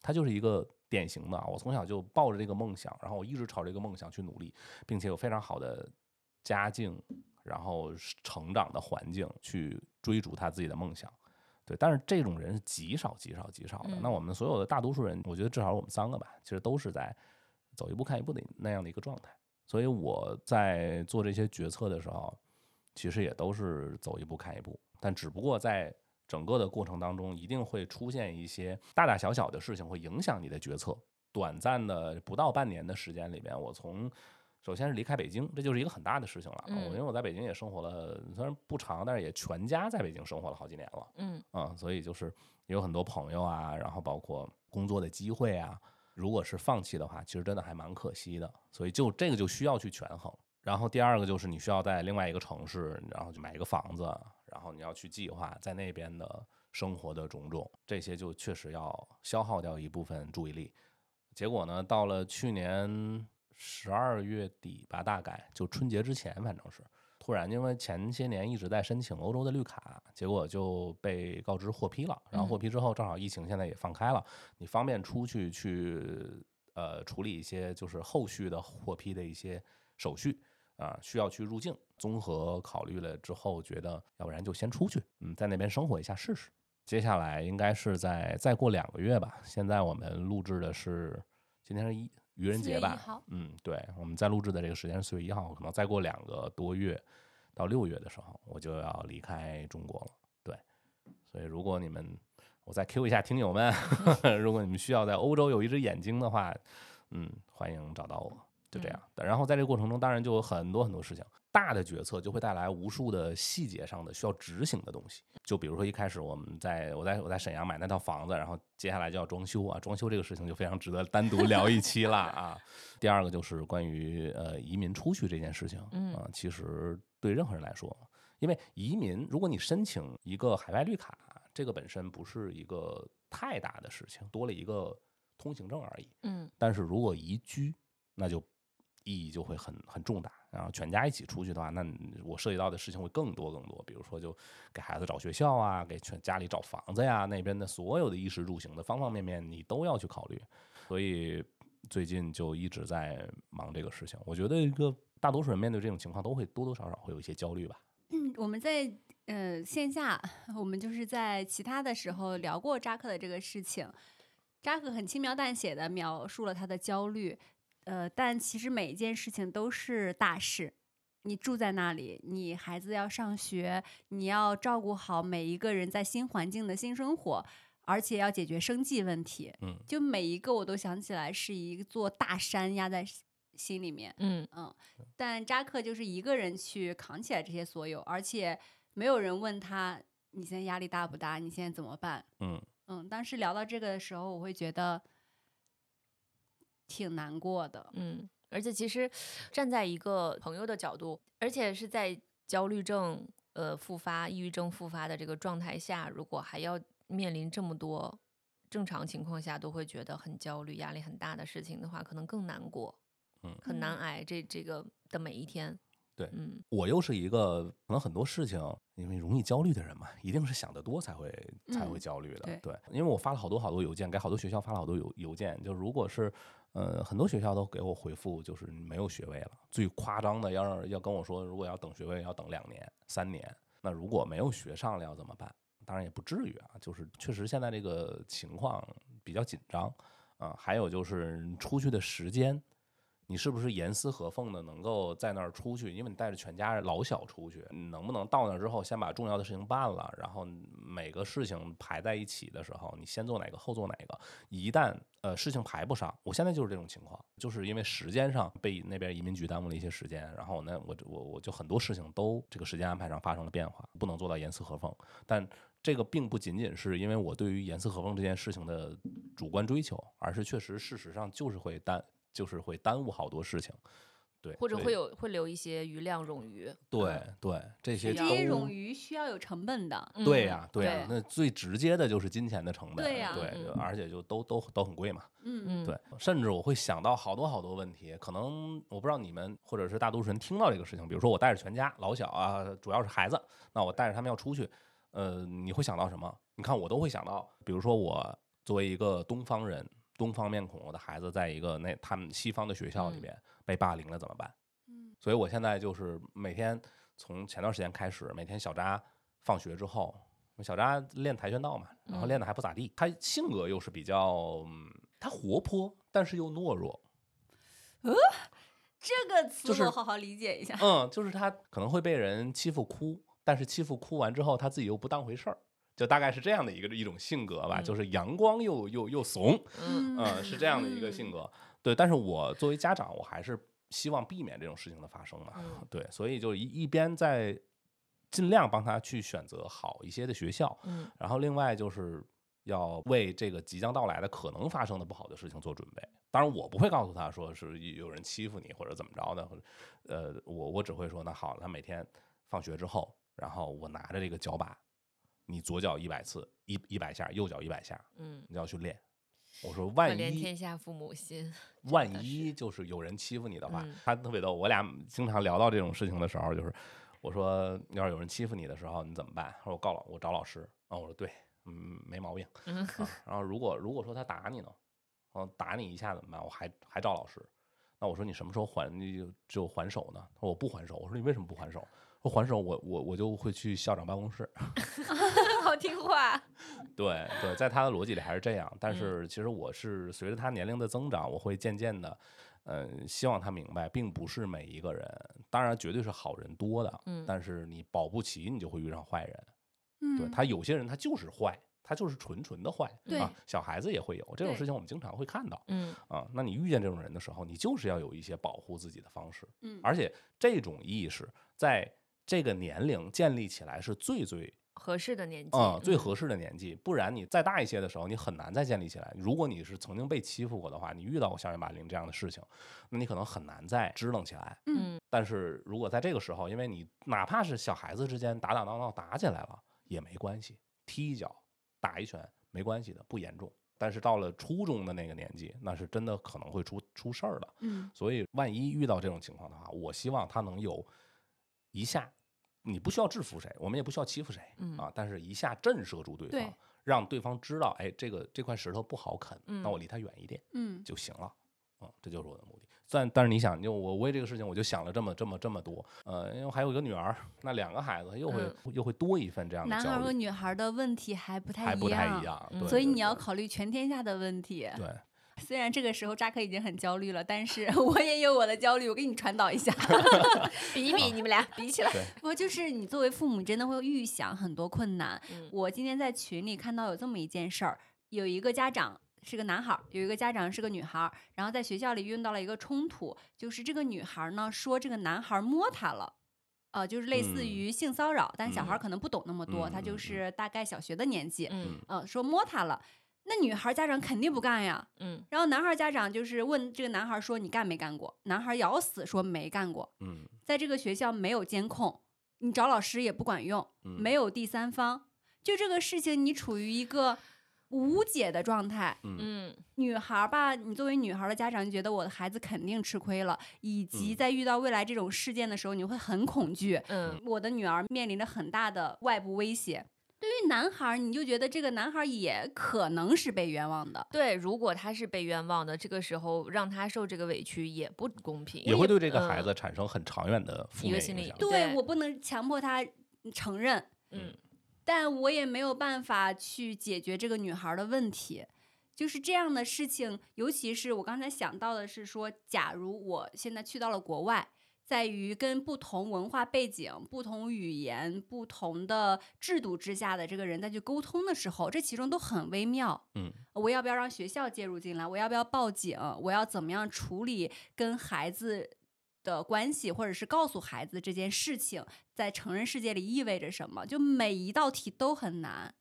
他就是一个典型的啊，我从小就抱着这个梦想，然后我一直朝这个梦想去努力，并且有非常好的家境，然后成长的环境去追逐他自己的梦想。对，但是这种人是极少极少极少的。那嗯我们所有的大多数人，我觉得至少我们三个吧，其实都是在走一步看一步的那样的一个状态。所以我在做这些决策的时候，其实也都是走一步看一步，但只不过在整个的过程当中，一定会出现一些大大小小的事情，会影响你的决策。短暂的不到半年的时间里面，我从首先是离开北京，这就是一个很大的事情了。嗯我因为我在北京也生活了，虽然不长，但是也全家在北京生活了好几年了。嗯嗯，所以就是有很多朋友啊，然后包括工作的机会啊，如果是放弃的话，其实真的还蛮可惜的。所以就这个就需要去权衡。然后第二个就是你需要在另外一个城市，然后就买一个房子，然后你要去计划在那边的生活的种种，这些就确实要消耗掉一部分注意力。结果呢，到了去年十二月底吧，大概就春节之前，反正是突然，因为前些年一直在申请欧洲的绿卡，结果就被告知获批了。然后获批之后，正好疫情现在也放开了，你方便出去去呃处理一些就是后续的获批的一些手续啊，需要去入境。综合考虑了之后，觉得要不然就先出去，嗯，在那边生活一下试试。接下来应该是在再过两个月吧。现在我们录制的是今天是一愚人4月1节吧？嗯，对，我们在录制的这个时间是四月一号，可能再过两个多月到六月的时候，我就要离开中国了。对，所以如果你们，我再 Q 一下听友们，如果你们需要在欧洲有一只眼睛的话，嗯，欢迎找到我。就这样，然后在这个过程中，当然就有很多很多事情，大的决策就会带来无数的细节上的需要执行的东西。就比如说一开始我们在我在我在沈阳买那套房子，然后接下来就要装修啊，装修这个事情就非常值得单独聊一期了啊。第二个就是关于呃移民出去这件事情，嗯啊，其实对任何人来说，因为移民如果你申请一个海外绿卡，这个本身不是一个太大的事情，多了一个通行证而已。嗯但是如果移居，那就意义就会很很重大。然后全家一起出去的话，那我涉及到的事情会更多更多。比如说，就给孩子找学校啊，给全家里找房子呀，那边的所有的衣食住行的方方面面，你都要去考虑。所以最近就一直在忙这个事情。我觉得一个大多数人面对这种情况，都会多多少少会有一些焦虑吧。嗯，我们在呃线下，我们就是在其他的时候聊过扎克的这个事情。扎克很轻描淡写的描述了他的焦虑，呃，但其实每一件事情都是大事。你住在那里，你孩子要上学，你要照顾好每一个人在新环境的新生活，而且要解决生计问题。嗯，就每一个我都想起来是一座大山压在心里面。嗯嗯，但扎克就是一个人去扛起来这些所有，而且没有人问他你现在压力大不大，你现在怎么办？嗯嗯，当时聊到这个的时候，我会觉得挺难过的。嗯，而且其实站在一个朋友的角度，而且是在焦虑症呃复发、抑郁症复发的这个状态下，如果还要面临这么多正常情况下都会觉得很焦虑、压力很大的事情的话，可能更难过，嗯很难挨这这个的每一天。对嗯我又是一个可能很多事情因为容易焦虑的人嘛，一定是想得多才会才会嗯焦虑的。对因为我发了好多好多邮件，给好多学校发了好多邮邮件，就如果是呃很多学校都给我回复，就是没有学位了。最夸张的要让要跟我说，如果要等学位要等两年、三年，那如果没有学上了要怎么办？当然也不至于啊，就是确实现在这个情况比较紧张啊、还有就是出去的时间。你是不是严丝合缝的能够在那儿出去？因为你带着全家老小出去，你能不能到那儿之后先把重要的事情办了，然后每个事情排在一起的时候，你先做哪个后做哪个？一旦呃事情排不上，我现在就是这种情况，就是因为时间上被那边移民局耽误了一些时间，然后呢，我我我就很多事情都这个时间安排上发生了变化，不能做到严丝合缝。但这个并不仅仅是因为我对于严丝合缝这件事情的主观追求，而是确实事实上就是会耽。就是会耽误好多事情，对，或者会有会留一些余量冗余，对对，这些这些冗余需要有成本的，对呀对呀，那最直接的就是金钱的成本，对呀，对，而且就都都都很贵嘛，嗯嗯，对，甚至我会想到好多好多问题，可能我不知道你们或者是大多数人听到这个事情，比如说我带着全家老小啊，主要是孩子，那我带着他们要出去，呃，你会想到什么？你看我都会想到，比如说我作为一个东方人。东方面孔，我的孩子在一个那他们西方的学校里面被霸凌了怎么办？嗯，所以我现在就是每天从前段时间开始，每天小扎放学之后，小扎练跆拳道嘛，然后练的还不咋地。他性格又是比较，他活泼，但是又懦弱。呃，这个词我好好理解一下。嗯，就是他可能会被人欺负哭，但是欺负哭完之后，他自己又不当回事儿。就大概是这样的一个一种性格吧，就是阳光又又又怂，嗯，是这样的一个性格。对，但是我作为家长，我还是希望避免这种事情的发生嘛。对，所以就一一边在尽量帮他去选择好一些的学校，嗯，然后另外就是要为这个即将到来的可能发生的不好的事情做准备。当然，我不会告诉他说是有人欺负你或者怎么着的，呃，我我只会说那好，他每天放学之后，然后我拿着这个脚把。你左脚一百次，一一百下，右脚一百下，嗯，你要去练。我说万一天下父母心，万一就是有人欺负你的话，他特别逗。我俩经常聊到这种事情的时候，就是我说要是有人欺负你的时候，你怎么办？他说我告老，我找老师。啊，我说对，嗯，没毛病。然后如果如果说他打你呢，嗯，打你一下怎么办？我还还找老师。那我说你什么时候还？你就就还手呢？他说我不还手。我说你为什么不还手？不还手，我我我就会去校长办公室。好听话。对对，在他的逻辑里还是这样。但是其实我是随着他年龄的增长，我会渐渐的，嗯，希望他明白，并不是每一个人，当然绝对是好人多的，嗯，但是你保不齐你就会遇上坏人。嗯，对他有些人他就是坏，他就是纯纯的坏。对啊，小孩子也会有这种事情，我们经常会看到。嗯啊，那你遇见这种人的时候，你就是要有一些保护自己的方式。嗯，而且这种意识在。这个年龄建立起来是最最合适的年纪，嗯，最合适的年纪。不然你再大一些的时候，你很难再建立起来。如果你是曾经被欺负过的话，你遇到过校园霸凌这样的事情，那你可能很难再支棱起来。嗯，但是如果在这个时候，因为你哪怕是小孩子之间打打闹闹打起来了也没关系，踢一脚、打一拳没关系的，不严重。但是到了初中的那个年纪，那是真的可能会出出事儿的。嗯，所以万一遇到这种情况的话，我希望他能有。一下，你不需要制服谁，我们也不需要欺负谁，啊，但是一下震慑住对方，让对方知道，哎，这个这块石头不好啃，那我离他远一点，嗯，就行了，嗯，这就是我的目的。但但是你想，就我为这个事情，我就想了这么这么这么多，呃，因为还有一个女儿，那两个孩子又会又会多一份这样的。男孩和女孩的问题还不太还不太一样，所以你要考虑全天下的问题。对。虽然这个时候扎克已经很焦虑了，但是 我也有我的焦虑，我给你传导一下，比一比，你们俩比起来。不过就是你作为父母，真的会预想很多困难。我今天在群里看到有这么一件事儿，有一个家长是个男孩，有一个家长是个女孩，然后在学校里遇到了一个冲突，就是这个女孩呢说这个男孩摸她了，呃，就是类似于性骚扰，但小孩可能不懂那么多，他就是大概小学的年纪，嗯，说摸她了。那女孩家长肯定不干呀，嗯，然后男孩家长就是问这个男孩说你干没干过？男孩咬死说没干过，嗯，在这个学校没有监控，你找老师也不管用，没有第三方，就这个事情你处于一个无解的状态，嗯，女孩吧，你作为女孩的家长，觉得我的孩子肯定吃亏了，以及在遇到未来这种事件的时候，你会很恐惧，嗯，我的女儿面临着很大的外部威胁。对于男孩，你就觉得这个男孩也可能是被冤枉的。对，如果他是被冤枉的，这个时候让他受这个委屈也不公平，也会对这个孩子产生很长远的负面影响。对我不能强迫他承认，嗯，但我也没有办法去解决这个女孩的问题。就是这样的事情，尤其是我刚才想到的是说，假如我现在去到了国外，在于跟不同文化背景、不同语言、不同的制度之下的这个人再去沟通的时候，这其中都很微妙。嗯，我要不要让学校介入进来？我要不要报警？我要怎么样处理跟孩子的关系，或者是告诉孩子这件事情在成人世界里意味着什么？就每一道题都很难。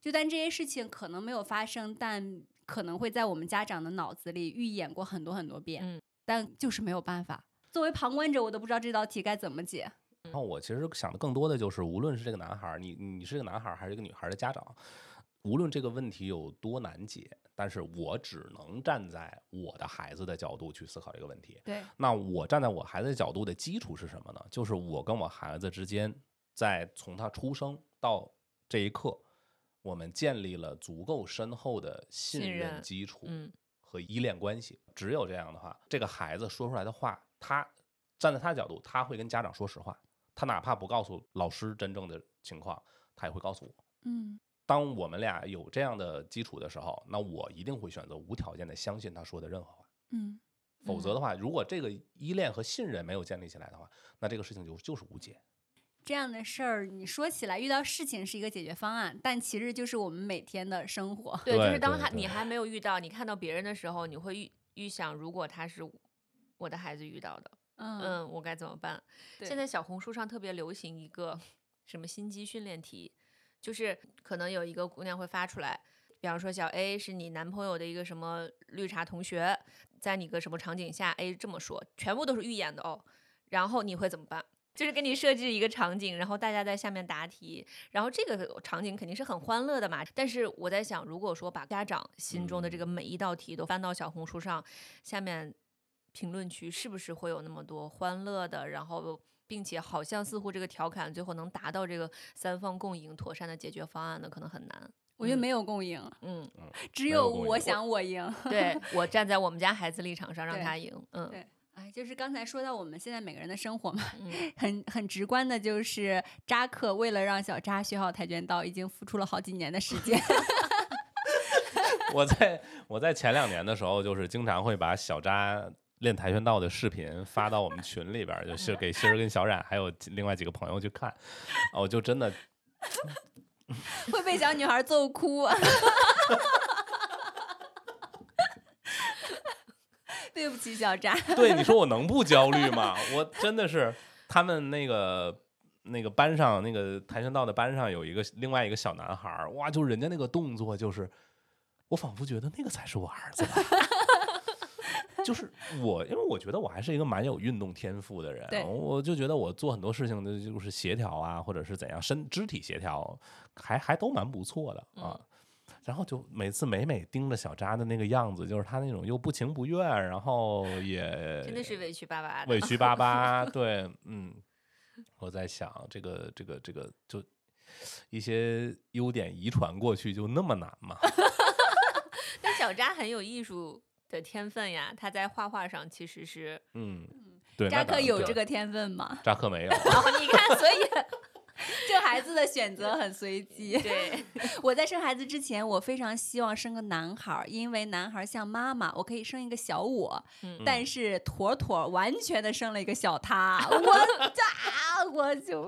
就但这些事情可能没有发生，但可能会在我们家长的脑子里预演过很多很多遍。嗯，但就是没有办法。作为旁观者，我都不知道这道题该怎么解。然后我其实想的更多的就是，无论是这个男孩儿，你你是个男孩儿还是一个女孩儿的家长，无论这个问题有多难解，但是我只能站在我的孩子的角度去思考这个问题。对，那我站在我孩子的角度的基础是什么呢？就是我跟我孩子之间，在从他出生到这一刻，我们建立了足够深厚的信信任任基础嗯和依恋关系。只有这样的话，这个孩子说出来的话，他站在他的角度，他会跟家长说实话，他哪怕不告诉老师真正的情况，他也会告诉我。嗯当我们俩有这样的基础的时候，那我一定会选择无条件的相信他说的任何话。嗯否则的话，如果这个依恋和信任没有建立起来的话，那这个事情就就是无解。这样的事儿，你说起来遇到事情是一个解决方案，但其实就是我们每天的生活。对，就是当他你还没有遇到，你看到别人的时候，你会预预想，如果他是我的孩子遇到的，嗯嗯，我该怎么办？现在小红书上特别流行一个 什么心机训练题，就是可能有一个姑娘会发出来，比方说小 A 是你男朋友的一个什么绿茶同学，在你个什么场景下 A 这么说，全部都是预演的哦，然后你会怎么办？就是给你设置一个场景，然后大家在下面答题，然后这个场景肯定是很欢乐的嘛。但是我在想，如果说把家长心中的这个每一道题都翻到小红书上，下面评论区是不是会有那么多欢乐的，然后并且好像似乎这个调侃最后能达到这个三方共赢、妥善的解决方案呢？可能很难。我觉得没有共赢，嗯，只有我想我赢。对我站在我们家孩子立场上让他赢。嗯对哎，就是刚才说到我们现在每个人的生活嘛，嗯，很很直观的，就是扎克为了让小扎学好跆拳道，已经付出了好几年的时间。我在我在前两年的时候，就是经常会把小扎练跆拳道的视频发到我们群里边，就是给欣儿跟小冉还有另外几个朋友去看，啊我就真的 会被小女孩揍哭。对不起，小扎。对你说我能不焦虑吗？我真的是他们那个。那个班上，那个跆拳道的班上有一个另外一个小男孩儿，哇，就人家那个动作，就是我仿佛觉得那个才是我儿子吧。就是我，因为我觉得我还是一个蛮有运动天赋的人，我就觉得我做很多事情的就是协调啊，或者是怎样身肢体协调，还还都蛮不错的啊。然后就每次每每盯着小扎的那个样子，就是他那种又不情不愿，然后也 真的是委屈巴巴的。委屈巴巴。对，嗯，我在想这个这个这个，就一些优点遗传过去就那么难吗？但小扎很有艺术的天分呀，他在画画上其实是，嗯，对，扎克有这个天分吗？扎克没有。然后你看，所以这孩子的选择很随机。对，我在生孩子之前，我非常希望生个男孩儿，因为男孩儿像妈妈，我可以生一个小我。嗯但是妥妥完全的生了一个小他，我 啊，我就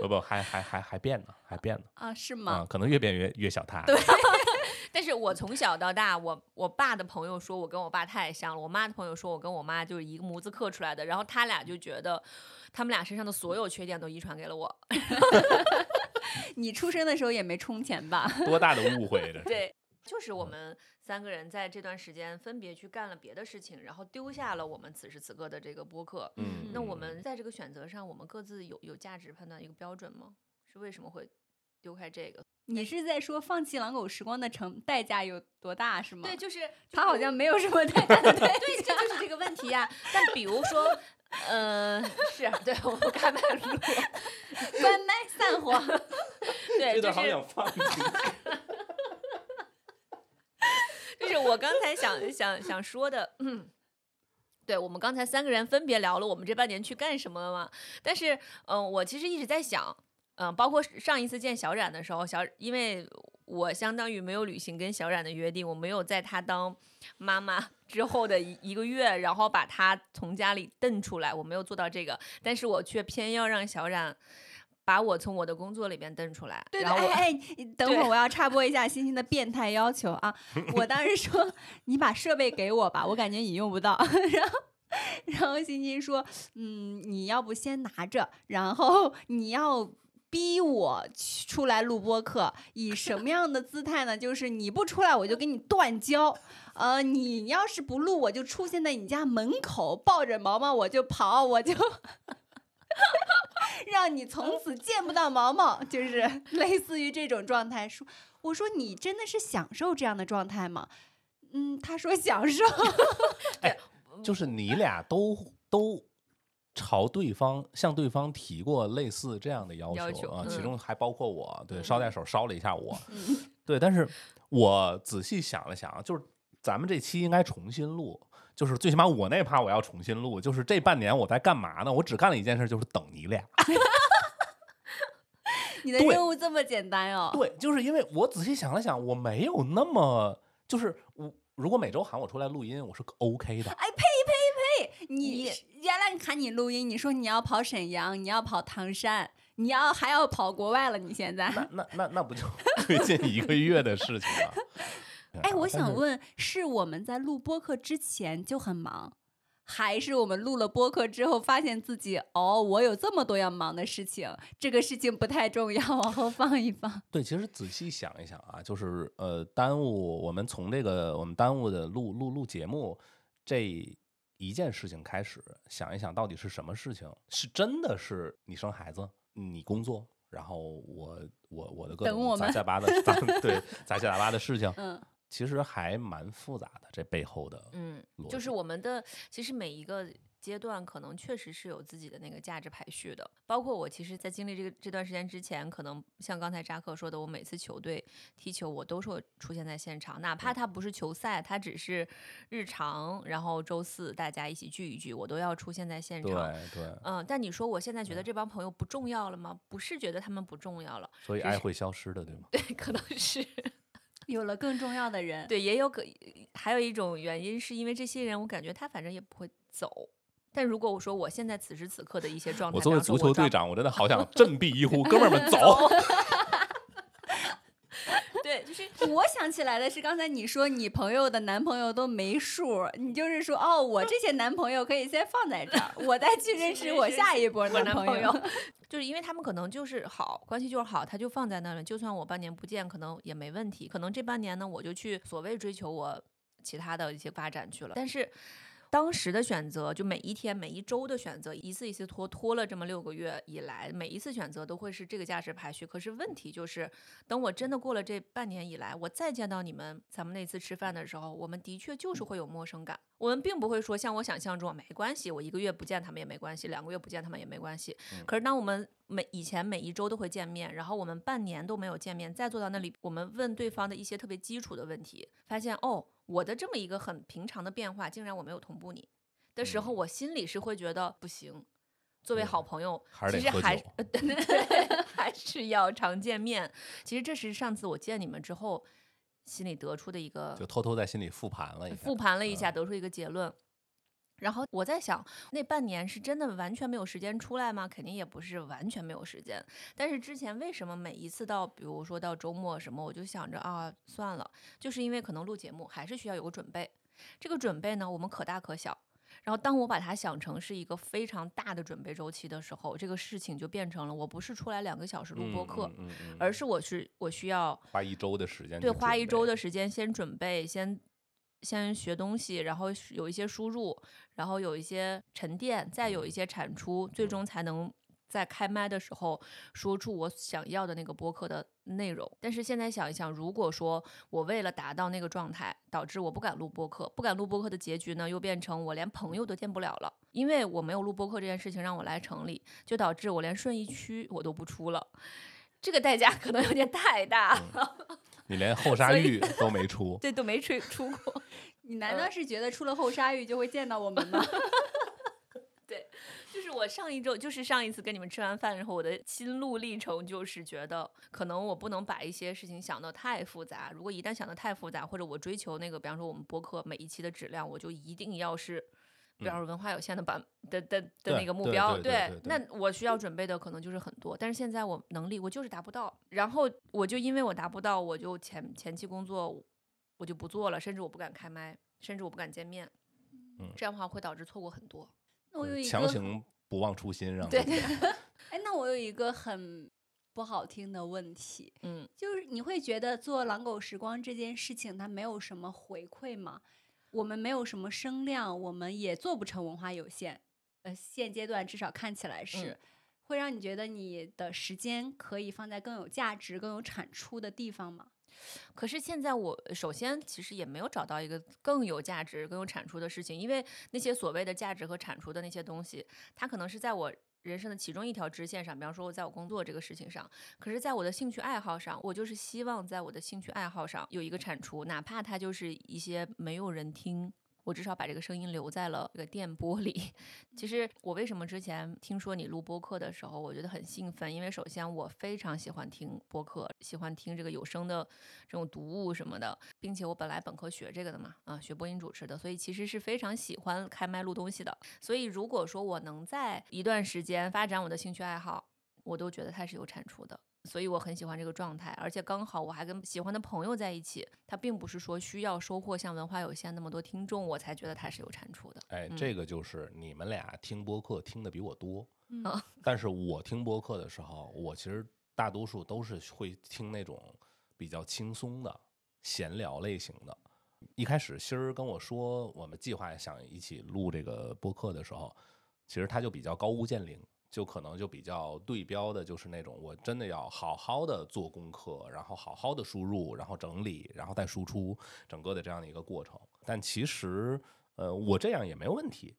不不，还还还还变呢，还变呢。啊，是啊，吗？可能越变越越小他。对 但是我从小到大，我我爸的朋友说我跟我爸太像了，我妈的朋友说我跟我妈就是一个模子刻出来的，然后他俩就觉得他们俩身上的所有缺点都遗传给了我。你出生的时候也没充钱吧？多大的误会。对，就是我们三个人在这段时间分别去干了别的事情，然后丢下了我们此时此刻的这个播客。嗯，那我们在这个选择上，我们各自有有价值判断一个标准吗？是为什么会丢开这个？你是在说放弃狼狗时光的成代价有多大是吗？对，，就是他好像没有什么代价的代价。对，这就是这个问题呀、但比如说，呃，是啊，对我们开麦录，关麦散伙。对，就这段好是想放进去。就是我刚才想想想说的，嗯。对我们刚才三个人分别聊了我们这半年去干什么了嘛，但是，嗯、我其实一直在想，嗯、包括上一次见小冉的时候，小因为我相当于没有履行跟小冉的约定，我没有在她当妈妈 之后的一一个月，然后把她从家里蹬出来，我没有做到这个，但是我却偏要让小冉把我从我的工作里边蹬出来，对对，然后我哎哎，等会儿我要插播一下欣欣的变态要求啊！我当时说你把设备给我吧，我感觉你用不到。然后，然后欣欣说，嗯，你要不先拿着，然后你要。逼我出来录播课，以什么样的姿态呢？就是你不出来，我就给你断交。呃，你要是不录，我就出现在你家门口，抱着毛毛我就跑，我就 让你从此见不到毛毛，就是 类似于这种状态。说，我说你真的是享受这样的状态吗？嗯，他说享受。哎就是你俩都都朝对方向对方提过类似这样的要要求求啊，其嗯中还包括我，对，嗯捎带手捎了一下我，嗯对，但是我仔细想了想，就是咱们这期应该重新录。就是最起码我那趴我要重新录，就是这半年我在干嘛呢？我只干了一件事，就是等你俩。你的任务这么简单哦？对，就是因为我仔细想了想，我没有那么就是我如果每周喊我出来录音，我是 OK 的。哎呸呸呸！你原来喊你录音，你说你要跑沈阳，你要跑唐山，你要还要跑国外了，你现在。那那那那不就 最近一个月的事情吗？哎，我想问，是我们在录播客之前就很忙，还是我们录了播客之后发现自己哦，我有这么多要忙的事情，这个事情不太重要，往后放一放。对，其实仔细想一想啊，就是呃，耽误我们从这个我们耽误的录录录节目这一件事情开始，想一想到底是什么事情？是真的是你生孩子，你工作，然后我我我的各种杂七杂八的杂 对杂七杂八的事情，嗯，其实还蛮复杂的，这背后的嗯，就是我们的其实每一个阶段可能确实是有自己的那个价值排序的。包括我其实，在经历这个这段时间之前，可能像刚才扎克说的，我每次球队踢球，我都是会出现在现场，哪怕它不是球赛，它只是日常，然后周四大家一起聚一聚，我都要出现在现对场。对，嗯，但你说我现在觉得嗯这帮朋友不重要了吗？不是觉得他们不重要了，所以爱会消失的，对吗？对，可能是。有了更重要的人。对，也有可还有一种原因，是因为这些人，我感觉他反正也不会走。但如果我说我现在此时此刻的一些状态，我作为足球队，长，我真的好 想振臂一呼，哥们儿们走！对，就是我想起来的是，刚才你说你朋友的男朋友都没数，你就是说哦，我这些男朋友可以先放在这儿，我再 去认识我下一波的男朋朋友，就是因为他们可能就是好关系就是好，他就放在那了。就算我半年不见，可能也没问题。可能这半年呢，我就去所谓追求我其他的一些发展去了。但是当时的选择，就每一天、每一周的选择，一次一次拖，拖了这么六个月以来，每一次选择都会是这个价值排序。可是问题就是，等我真的过了这半年以来，我再见到你们，咱们那次吃饭的时候，我们的确就是会有陌生感。我们并不会说像我想象中没关系，我一个月不见他们也没关系，两个月不见他们也没关系。可是当我们每以前每一周都会见面，然后我们半年都没有见面，再坐到那里，我们问对方的一些特别基础的问题，发现哦，我的这么一个很平常的变化，竟然我没有同步你的时候，嗯我心里是会觉得不行。作为好朋友，其实还得喝酒呃 对对还是要常见面。其实这是上次我见你们之后，心里得出的一个就偷偷在心里复盘了一下，复盘了一下，嗯得出一个结论。然后我在想，那半年是真的完全没有时间出来吗？肯定也不是完全没有时间。但是之前为什么每一次到，比如说到周末什么，我就想着啊，算了，就是因为可能录节目还是需要有个准备。这个准备呢，我们可大可小。然后当我把它想成是一个非常大的准备周期的时候，这个事情就变成了我不是出来两个小时录播课，嗯嗯嗯。而是我是我需要花一周的时间，对，花一周的时间先准备，先先学东西，然后有一些输入，然后有一些沉淀，再有一些产出，最终才能在开麦的时候说出我想要的那个播客的内容。但是现在想一想，如果说我为了达到那个状态，导致我不敢录播客，不敢录播客的结局呢，又变成我连朋友都见不了了，因为我没有录播客这件事情让我来城里，就导致我连顺义区我都不出了。这个代价可能有点太大了，你连后沙峪都没出，对，都没出出过。你难道是觉得出了后沙峪就会见到我们吗？就我上一周，就是上一次跟你们吃完饭然后，我的心路历程就是觉得，可能我不能把一些事情想得太复杂。如果一旦想得太复杂，或者我追求那个，比方说我们播客每一期的质量，我就一定要是，比方说文化有限的版的的的那个目标。对那我需要准备的可能就是很多，但是现在我能力我就是达不到，然后我就因为我达不到，我就前前期工作我就不做了，甚至我不敢开麦，甚至我不敢见面。嗯这样的话会导致错过很多。那我有一个强行不忘初心，让对自己哎，那我有一个很不好听的问题，嗯，就是你会觉得做狼狗时光这件事情它没有什么回馈吗？我们没有什么声量，我们也做不成文化有限。呃，现阶段至少看起来是，嗯会让你觉得你的时间可以放在更有价值、更有产出的地方吗？可是现在我首先其实也没有找到一个更有价值、更有产出的事情，因为那些所谓的价值和产出的那些东西，它可能是在我人生的其中一条支线上，比方说我在我工作这个事情上，可是在我的兴趣爱好上，我就是希望在我的兴趣爱好上有一个产出，哪怕它就是一些没有人听。我至少把这个声音留在了这个电波里。其实我为什么之前听说你录播客的时候，我觉得很兴奋，因为首先我非常喜欢听播客，喜欢听这个有声的这种读物什么的，并且我本来本科学这个的嘛，啊，学播音主持的，所以其实是非常喜欢开麦录东西的。所以如果说我能在一段时间发展我的兴趣爱好，我都觉得它是有产出的。所以我很喜欢这个状态，而且刚好我还跟喜欢的朋友在一起，他并不是说需要收获像文化有限那么多听众，我才觉得他是有产出的。哎，嗯这个就是你们俩听播客听的比我多，嗯 啊但是我听播客的时候，我其实大多数都是会听那种比较轻松的闲聊类型的。一开始心儿跟我说我们计划想一起录这个播客的时候，其实他就比较高屋建瓴，就可能就比较对标的，就是那种我真的要好好的做功课，然后好好的输入，然后整理，然后再输出整个的这样的一个过程。但其实，呃，我这样也没有问题，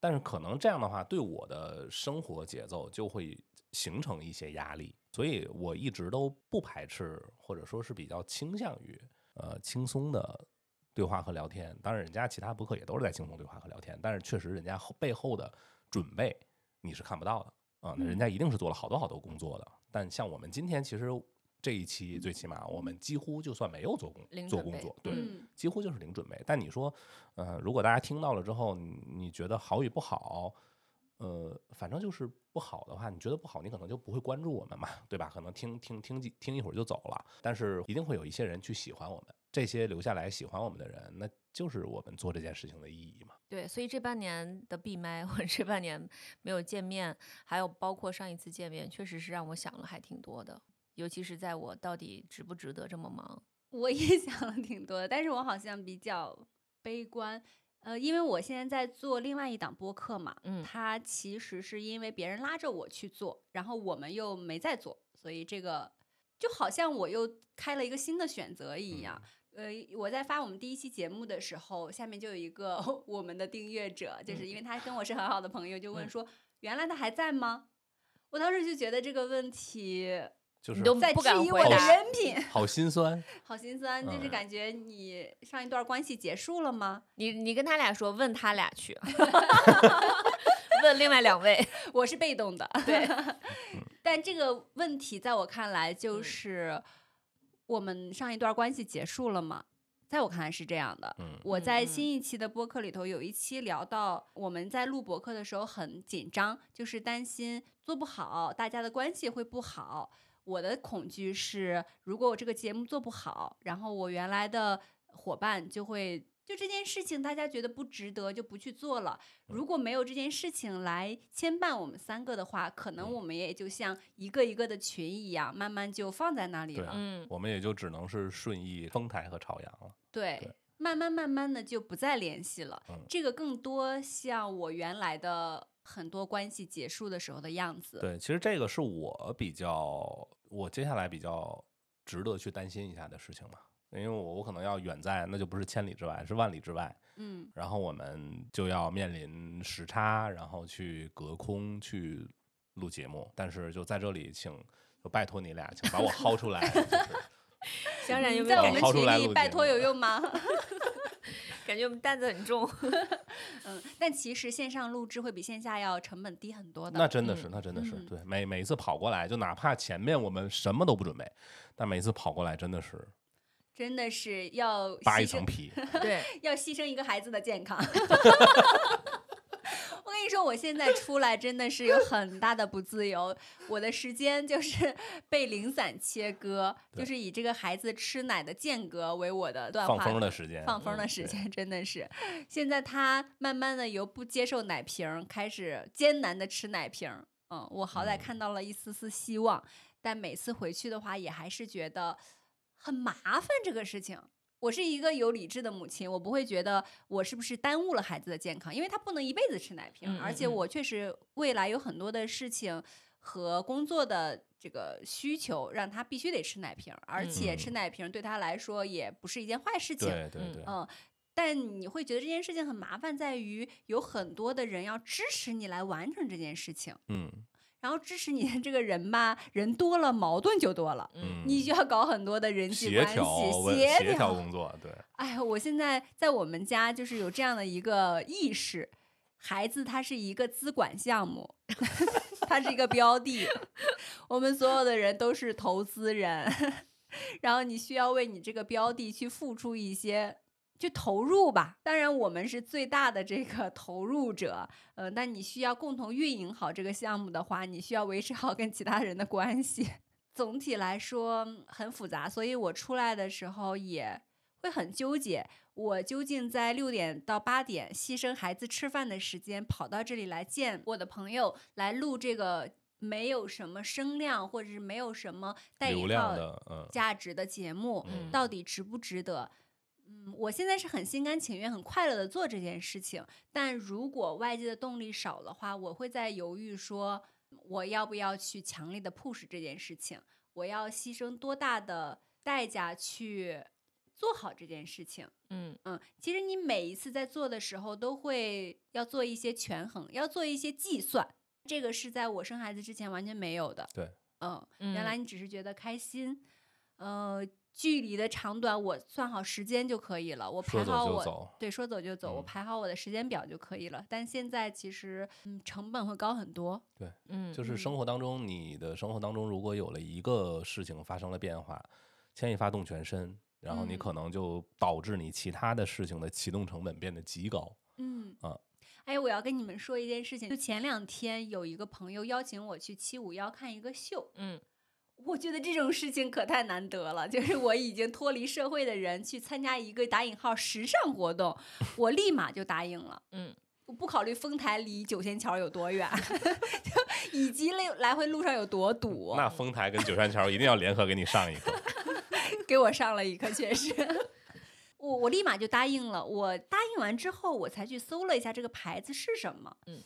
但是可能这样的话，对我的生活节奏就会形成一些压力，所以我一直都不排斥，或者说是比较倾向于呃轻松的对话和聊天。当然，人家其他博客也都是在轻松对话和聊天，但是确实人家背后的准备你是看不到的啊，那人家一定是做了好多好多工作的。但像我们今天其实这一期最起码我们几乎就算没有做工做工作，对，嗯几乎就是零准备。但你说，呃，如果大家听到了之后，你你觉得好与不好，呃，反正就是不好的话，你觉得不好，你可能就不会关注我们嘛，对吧？可能听听听几听一会儿就走了。但是一定会有一些人去喜欢我们，这些留下来喜欢我们的人，那就是我们做这件事情的意义嘛。对，所以这半年的闭麦或者这半年没有见面，还有包括上一次见面，确实是让我想了还挺多的。尤其是在我到底值不值得这么忙，我也 想了挺多的，但是我好像比较悲观。呃，因为我现在在做另外一档播客嘛，嗯它其实是因为别人拉着我去做，然后我们又没在做，所以这个就好像我又开了一个新的选择一样。呃，我在发我们第一期节目的时候，下面就有一个 我们的订阅者，就是因为他跟我是很好的朋友，就问嗯。说：“原来他还在吗？”我当时就觉得这个问题就是你都在不质疑我的人品，好心酸，好心酸，就是嗯。感觉你上一段关系结束了吗？你你跟他俩说，问他俩去，问另外两位，我是被动的，对，但这个问题在我看来就嗯。是我们上一段关系结束了吗？在我看来是这样的。嗯我在嗯新一期的播客里头有一期聊到，我们在录播客的时候很紧张，就是担心做不好，大家的关系会不好。我的恐惧是，如果我这个节目做不好，然后我原来的伙伴就会就这件事情，大家觉得不值得，就不去做了。如果没有这件事情来牵绊我们三个的话，可能嗯我们也就像一个一个的群一样，慢慢就放在那里了。嗯，我们也就只能是顺义丰台和朝阳了。对，对慢慢慢慢的就不再联系了。嗯这个更多像我原来的很多关系结束的时候的样子。对，其实这个是我比较，我接下来比较值得去担心一下的事情嘛。因为我我可能要远在，那就不是千里之外，是万里之外。嗯，然后我们就要面临时差，然后去隔空去录节目。但是就在这里，请就拜托你俩，请把我薅出来，就是 当然有没在我们有感觉薅出来群里拜托有用吗？感觉我们担子很重。嗯，但其实线上录制会比线下要成本低很多的。那真的是，嗯那真的是，嗯对，每每一次跑过来，就哪怕前面我们什么都不准备，但每一次跑过来真的是真的是要扒牺牲一层皮。对，要牺牲一个孩子的健康。我跟你说，我现在出来真的是有很大的不自由，我的时间就是被零散切割，就是以这个孩子吃奶的间隔为我的断放风的时间，放风的时间真的是，现在他慢慢的由不接受奶瓶开始艰难的吃奶瓶，嗯，我好歹嗯看到了一丝丝希望，但每次回去的话，也还是觉得很麻烦这个事情。我是一个有理智的母亲，我不会觉得我是不是耽误了孩子的健康，因为他不能一辈子吃奶瓶，嗯嗯嗯而且我确实未来有很多的事情和工作的这个需求，让他必须得吃奶瓶，而且吃嗯奶瓶对他来说也不是一件坏事情。嗯对对对，嗯，但你会觉得这件事情很麻烦，在于有很多的人要支持你来完成这件事情，嗯然后支持你的这个人吧，人多了矛盾就多了，嗯，你就要搞很多的人际协关系、协调工作，对，哎呀，我现在在我们家就是有这样的一个意识，孩子他是一个资管项目，他是一个标的，我们所有的人都是投资人，然后你需要为你这个标的去付出一些。去投入吧，当然我们是最大的这个投入者，呃，但你需要共同运营好这个项目的话，你需要维持好跟其他人的关系。总体来说嗯很复杂，所以我出来的时候也会很纠结，我究竟在六点到八点牺牲孩子吃饭的时间，跑到这里来见我的朋友，来录这个没有什么声量或者是没有什么带流引号量的，嗯，价值的节目，嗯到底值不值得？嗯，我现在是很心甘情愿、很快乐的做这件事情，但如果外界的动力少的话，我会在犹豫说，我要不要去强力的 push 这件事情？我要牺牲多大的代价去做好这件事情？嗯嗯，其实你每一次在做的时候，都会要做一些权衡，要做一些计算。这个是在我生孩子之前完全没有的。对，嗯，嗯，原来你只是觉得开心，呃，距离的长短我算好时间就可以了，我排说走好我就走，对说走就走，我嗯排好我的时间表就可以了。但现在其实嗯成本会高很多。对嗯就是生嗯活当中，你的生活当中如果有了一个事情发生了变化，牵一发动全身，然后你嗯可能就导致你其他的事情的启动成本变得极高。嗯啊哎，我要跟你们说一件事情，就前两天有一个朋友邀请我去七五幺看一个秀，嗯我觉得这种事情可太难得了，就是我已经脱离社会的人去参加一个打引号时尚活动，我立马就答应了。嗯我不考虑丰台离九仙桥有多远，就以及来来回路上有多堵，那丰台跟九仙桥一定要联合给你上一课。给我上了一课，确实。我我立马就答应了。我答应完之后，我才去搜了一下这个牌子是什么。嗯，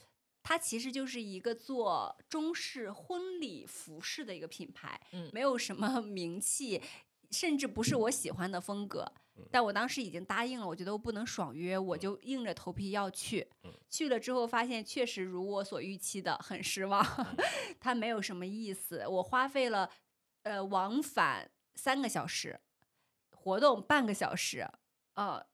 它其实就是一个做中式婚礼服饰的一个品牌。嗯没有什么名气，甚至不是我喜欢的风格。但我当时已经答应了，我觉得我不能爽约，我就硬着头皮要去。嗯去了之后发现，确实如我所预期的，很失望。它没有什么意思，我花费了呃往返三个小时，活动半个小时，呃，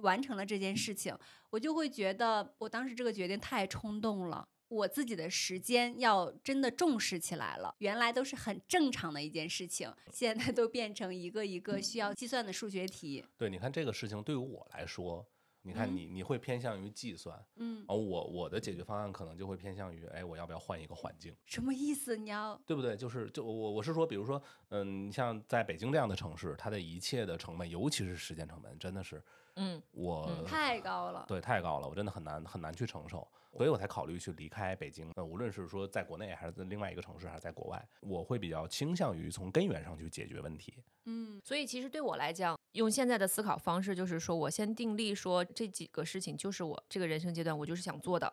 完成了这件事情，我就会觉得我当时这个决定太冲动了。我自己的时间要真的重视起来了，原来都是很正常的一件事情，现在都变成一个一个需要计算的数学题。对，你看这个事情对于我来说，你看嗯你你会偏向于计算，嗯，而我我的解决方案可能就会偏向于，哎，我要不要换一个环境，什么意思？你要对不对？就是就我我是说，比如说，嗯，你像在北京这样的城市，它的一切的成本，尤其是时间成本，真的是嗯我、嗯太高了。对太高了，我真的很难很难去承受，所以我才考虑去离开北京。那，无论是说在国内，还是在另外一个城市，还是在国外，我会比较倾向于从根源上去解决问题。嗯所以其实对我来讲，用现在的思考方式，就是说我先定立说这几个事情就是我这个人生阶段我就是想做的。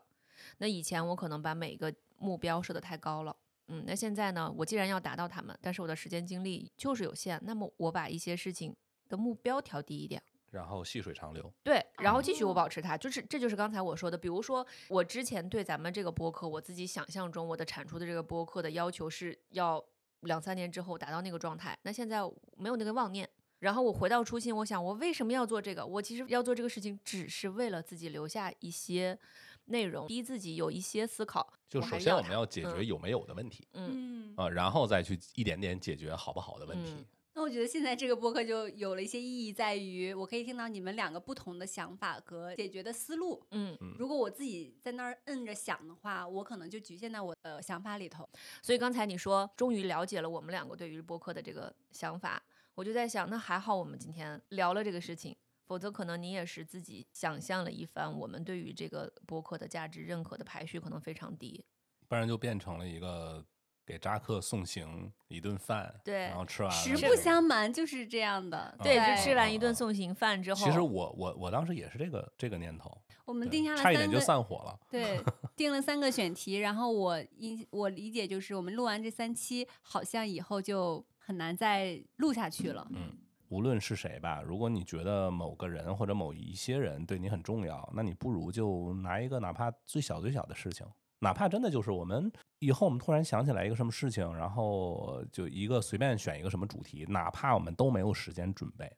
那以前我可能把每一个目标设得太高了，嗯，那现在呢，我既然要达到他们，但是我的时间精力就是有限，那么我把一些事情的目标调低一点。然后细水长流，对，然后继续我哦保持它，就是这就是刚才我说的，比如说我之前对咱们这个播客，我自己想象中我的产出的这个播客的要求是要两三年之后达到那个状态，那现在没有那个妄念，然后我回到初心，我想我为什么要做这个？我其实要做这个事情，只是为了自己留下一些内容，逼自己有一些思考。就首先我们要解决嗯有没有的问题嗯嗯，啊，然后再去一点点解决好不好的问题嗯。那我觉得现在这个播客就有了一些意义，在于我可以听到你们两个不同的想法和解决的思路。嗯，如果我自己在那儿摁着想的话，我可能就局限在我的想法里头。所以刚才你说终于了解了我们两个对于播客的这个想法，我就在想，那还好我们今天聊了这个事情，否则可能你也是自己想象了一番，我们对于这个播客的价值认可的排序可能非常低。不然就变成了一个给扎克送行一顿饭，对然后吃完了实不相瞒，就是这样的。对，啊就吃完一顿送行饭之后，其实我我我当时也是这个这个念头，我们定下了差一点就，散伙了。对，定了三个选题。然后我一我理解就是，我们录完这三期，好像以后就很难再录下去了。嗯，无论是谁吧，如果你觉得某个人或者某一些人对你很重要，那你不如就拿一个哪怕最小最小的事情，哪怕真的就是我们以后我们突然想起来一个什么事情，然后就一个随便选一个什么主题，哪怕我们都没有时间准备，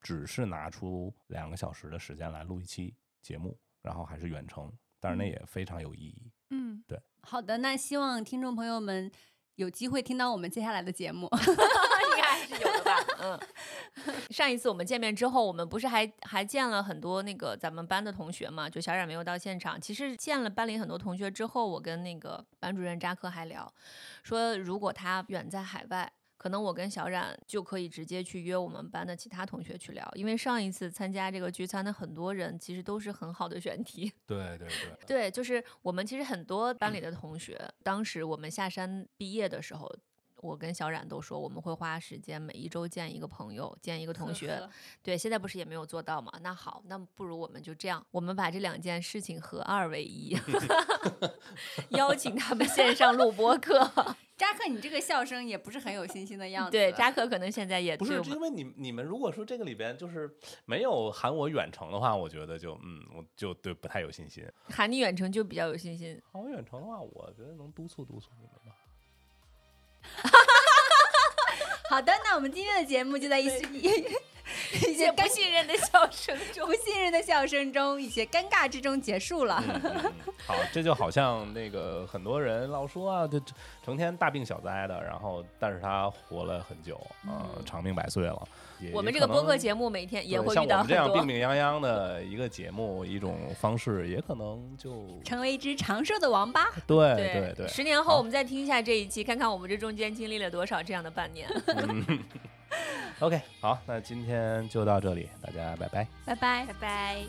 只是拿出两个小时的时间来录一期节目，然后还是远程，但是那嗯也非常有意义。嗯，对。好的，那希望听众朋友们有机会听到我们接下来的节目。嗯，上一次我们见面之后，我们不是还还见了很多那个咱们班的同学嘛？就小冉没有到现场。其实见了班里很多同学之后，我跟那个班主任扎克还聊，说如果他远在海外。可能我跟小冉就可以直接去约我们班的其他同学去聊，因为上一次参加这个聚餐的很多人其实都是很好的选题。对对对，对，就是我们其实很多班里的同学，当时我们下山毕业的时候，我跟小冉都说我们会花时间每一周见一个朋友，见一个同学。对，现在不是也没有做到吗？那好，那不如我们就这样，我们把这两件事情合二为一 邀请他们线上录播课。扎克，你这个笑声也不是很有信心的样子。对，扎克可能现在也不是因为你你们如果说这个里边就是没有喊我远程的话，我觉得就嗯，我就对不太有信心。喊你远程就比较有信心。喊我远程的话，我觉得能督促督促你们吧。好的，那我们今天的节目就在一起。一 一些不信任的笑声中 不，信任的笑声中，一些尴尬之中结束了。嗯嗯嗯 好，这就好像那个很多人老说啊，这成天大病小灾的，然后但是他活了很久，呃，嗯长命百岁了。也我们这个播客节目每天也会遇到像我们这样病病殃殃的一个节目，一种方式，也可能就成为一只长寿的王八。对对对，十年后我们再听一下这一期，看看我们这中间经历了多少这样的半年。嗯 ok 好那今天就到这里大家拜拜。拜拜。拜拜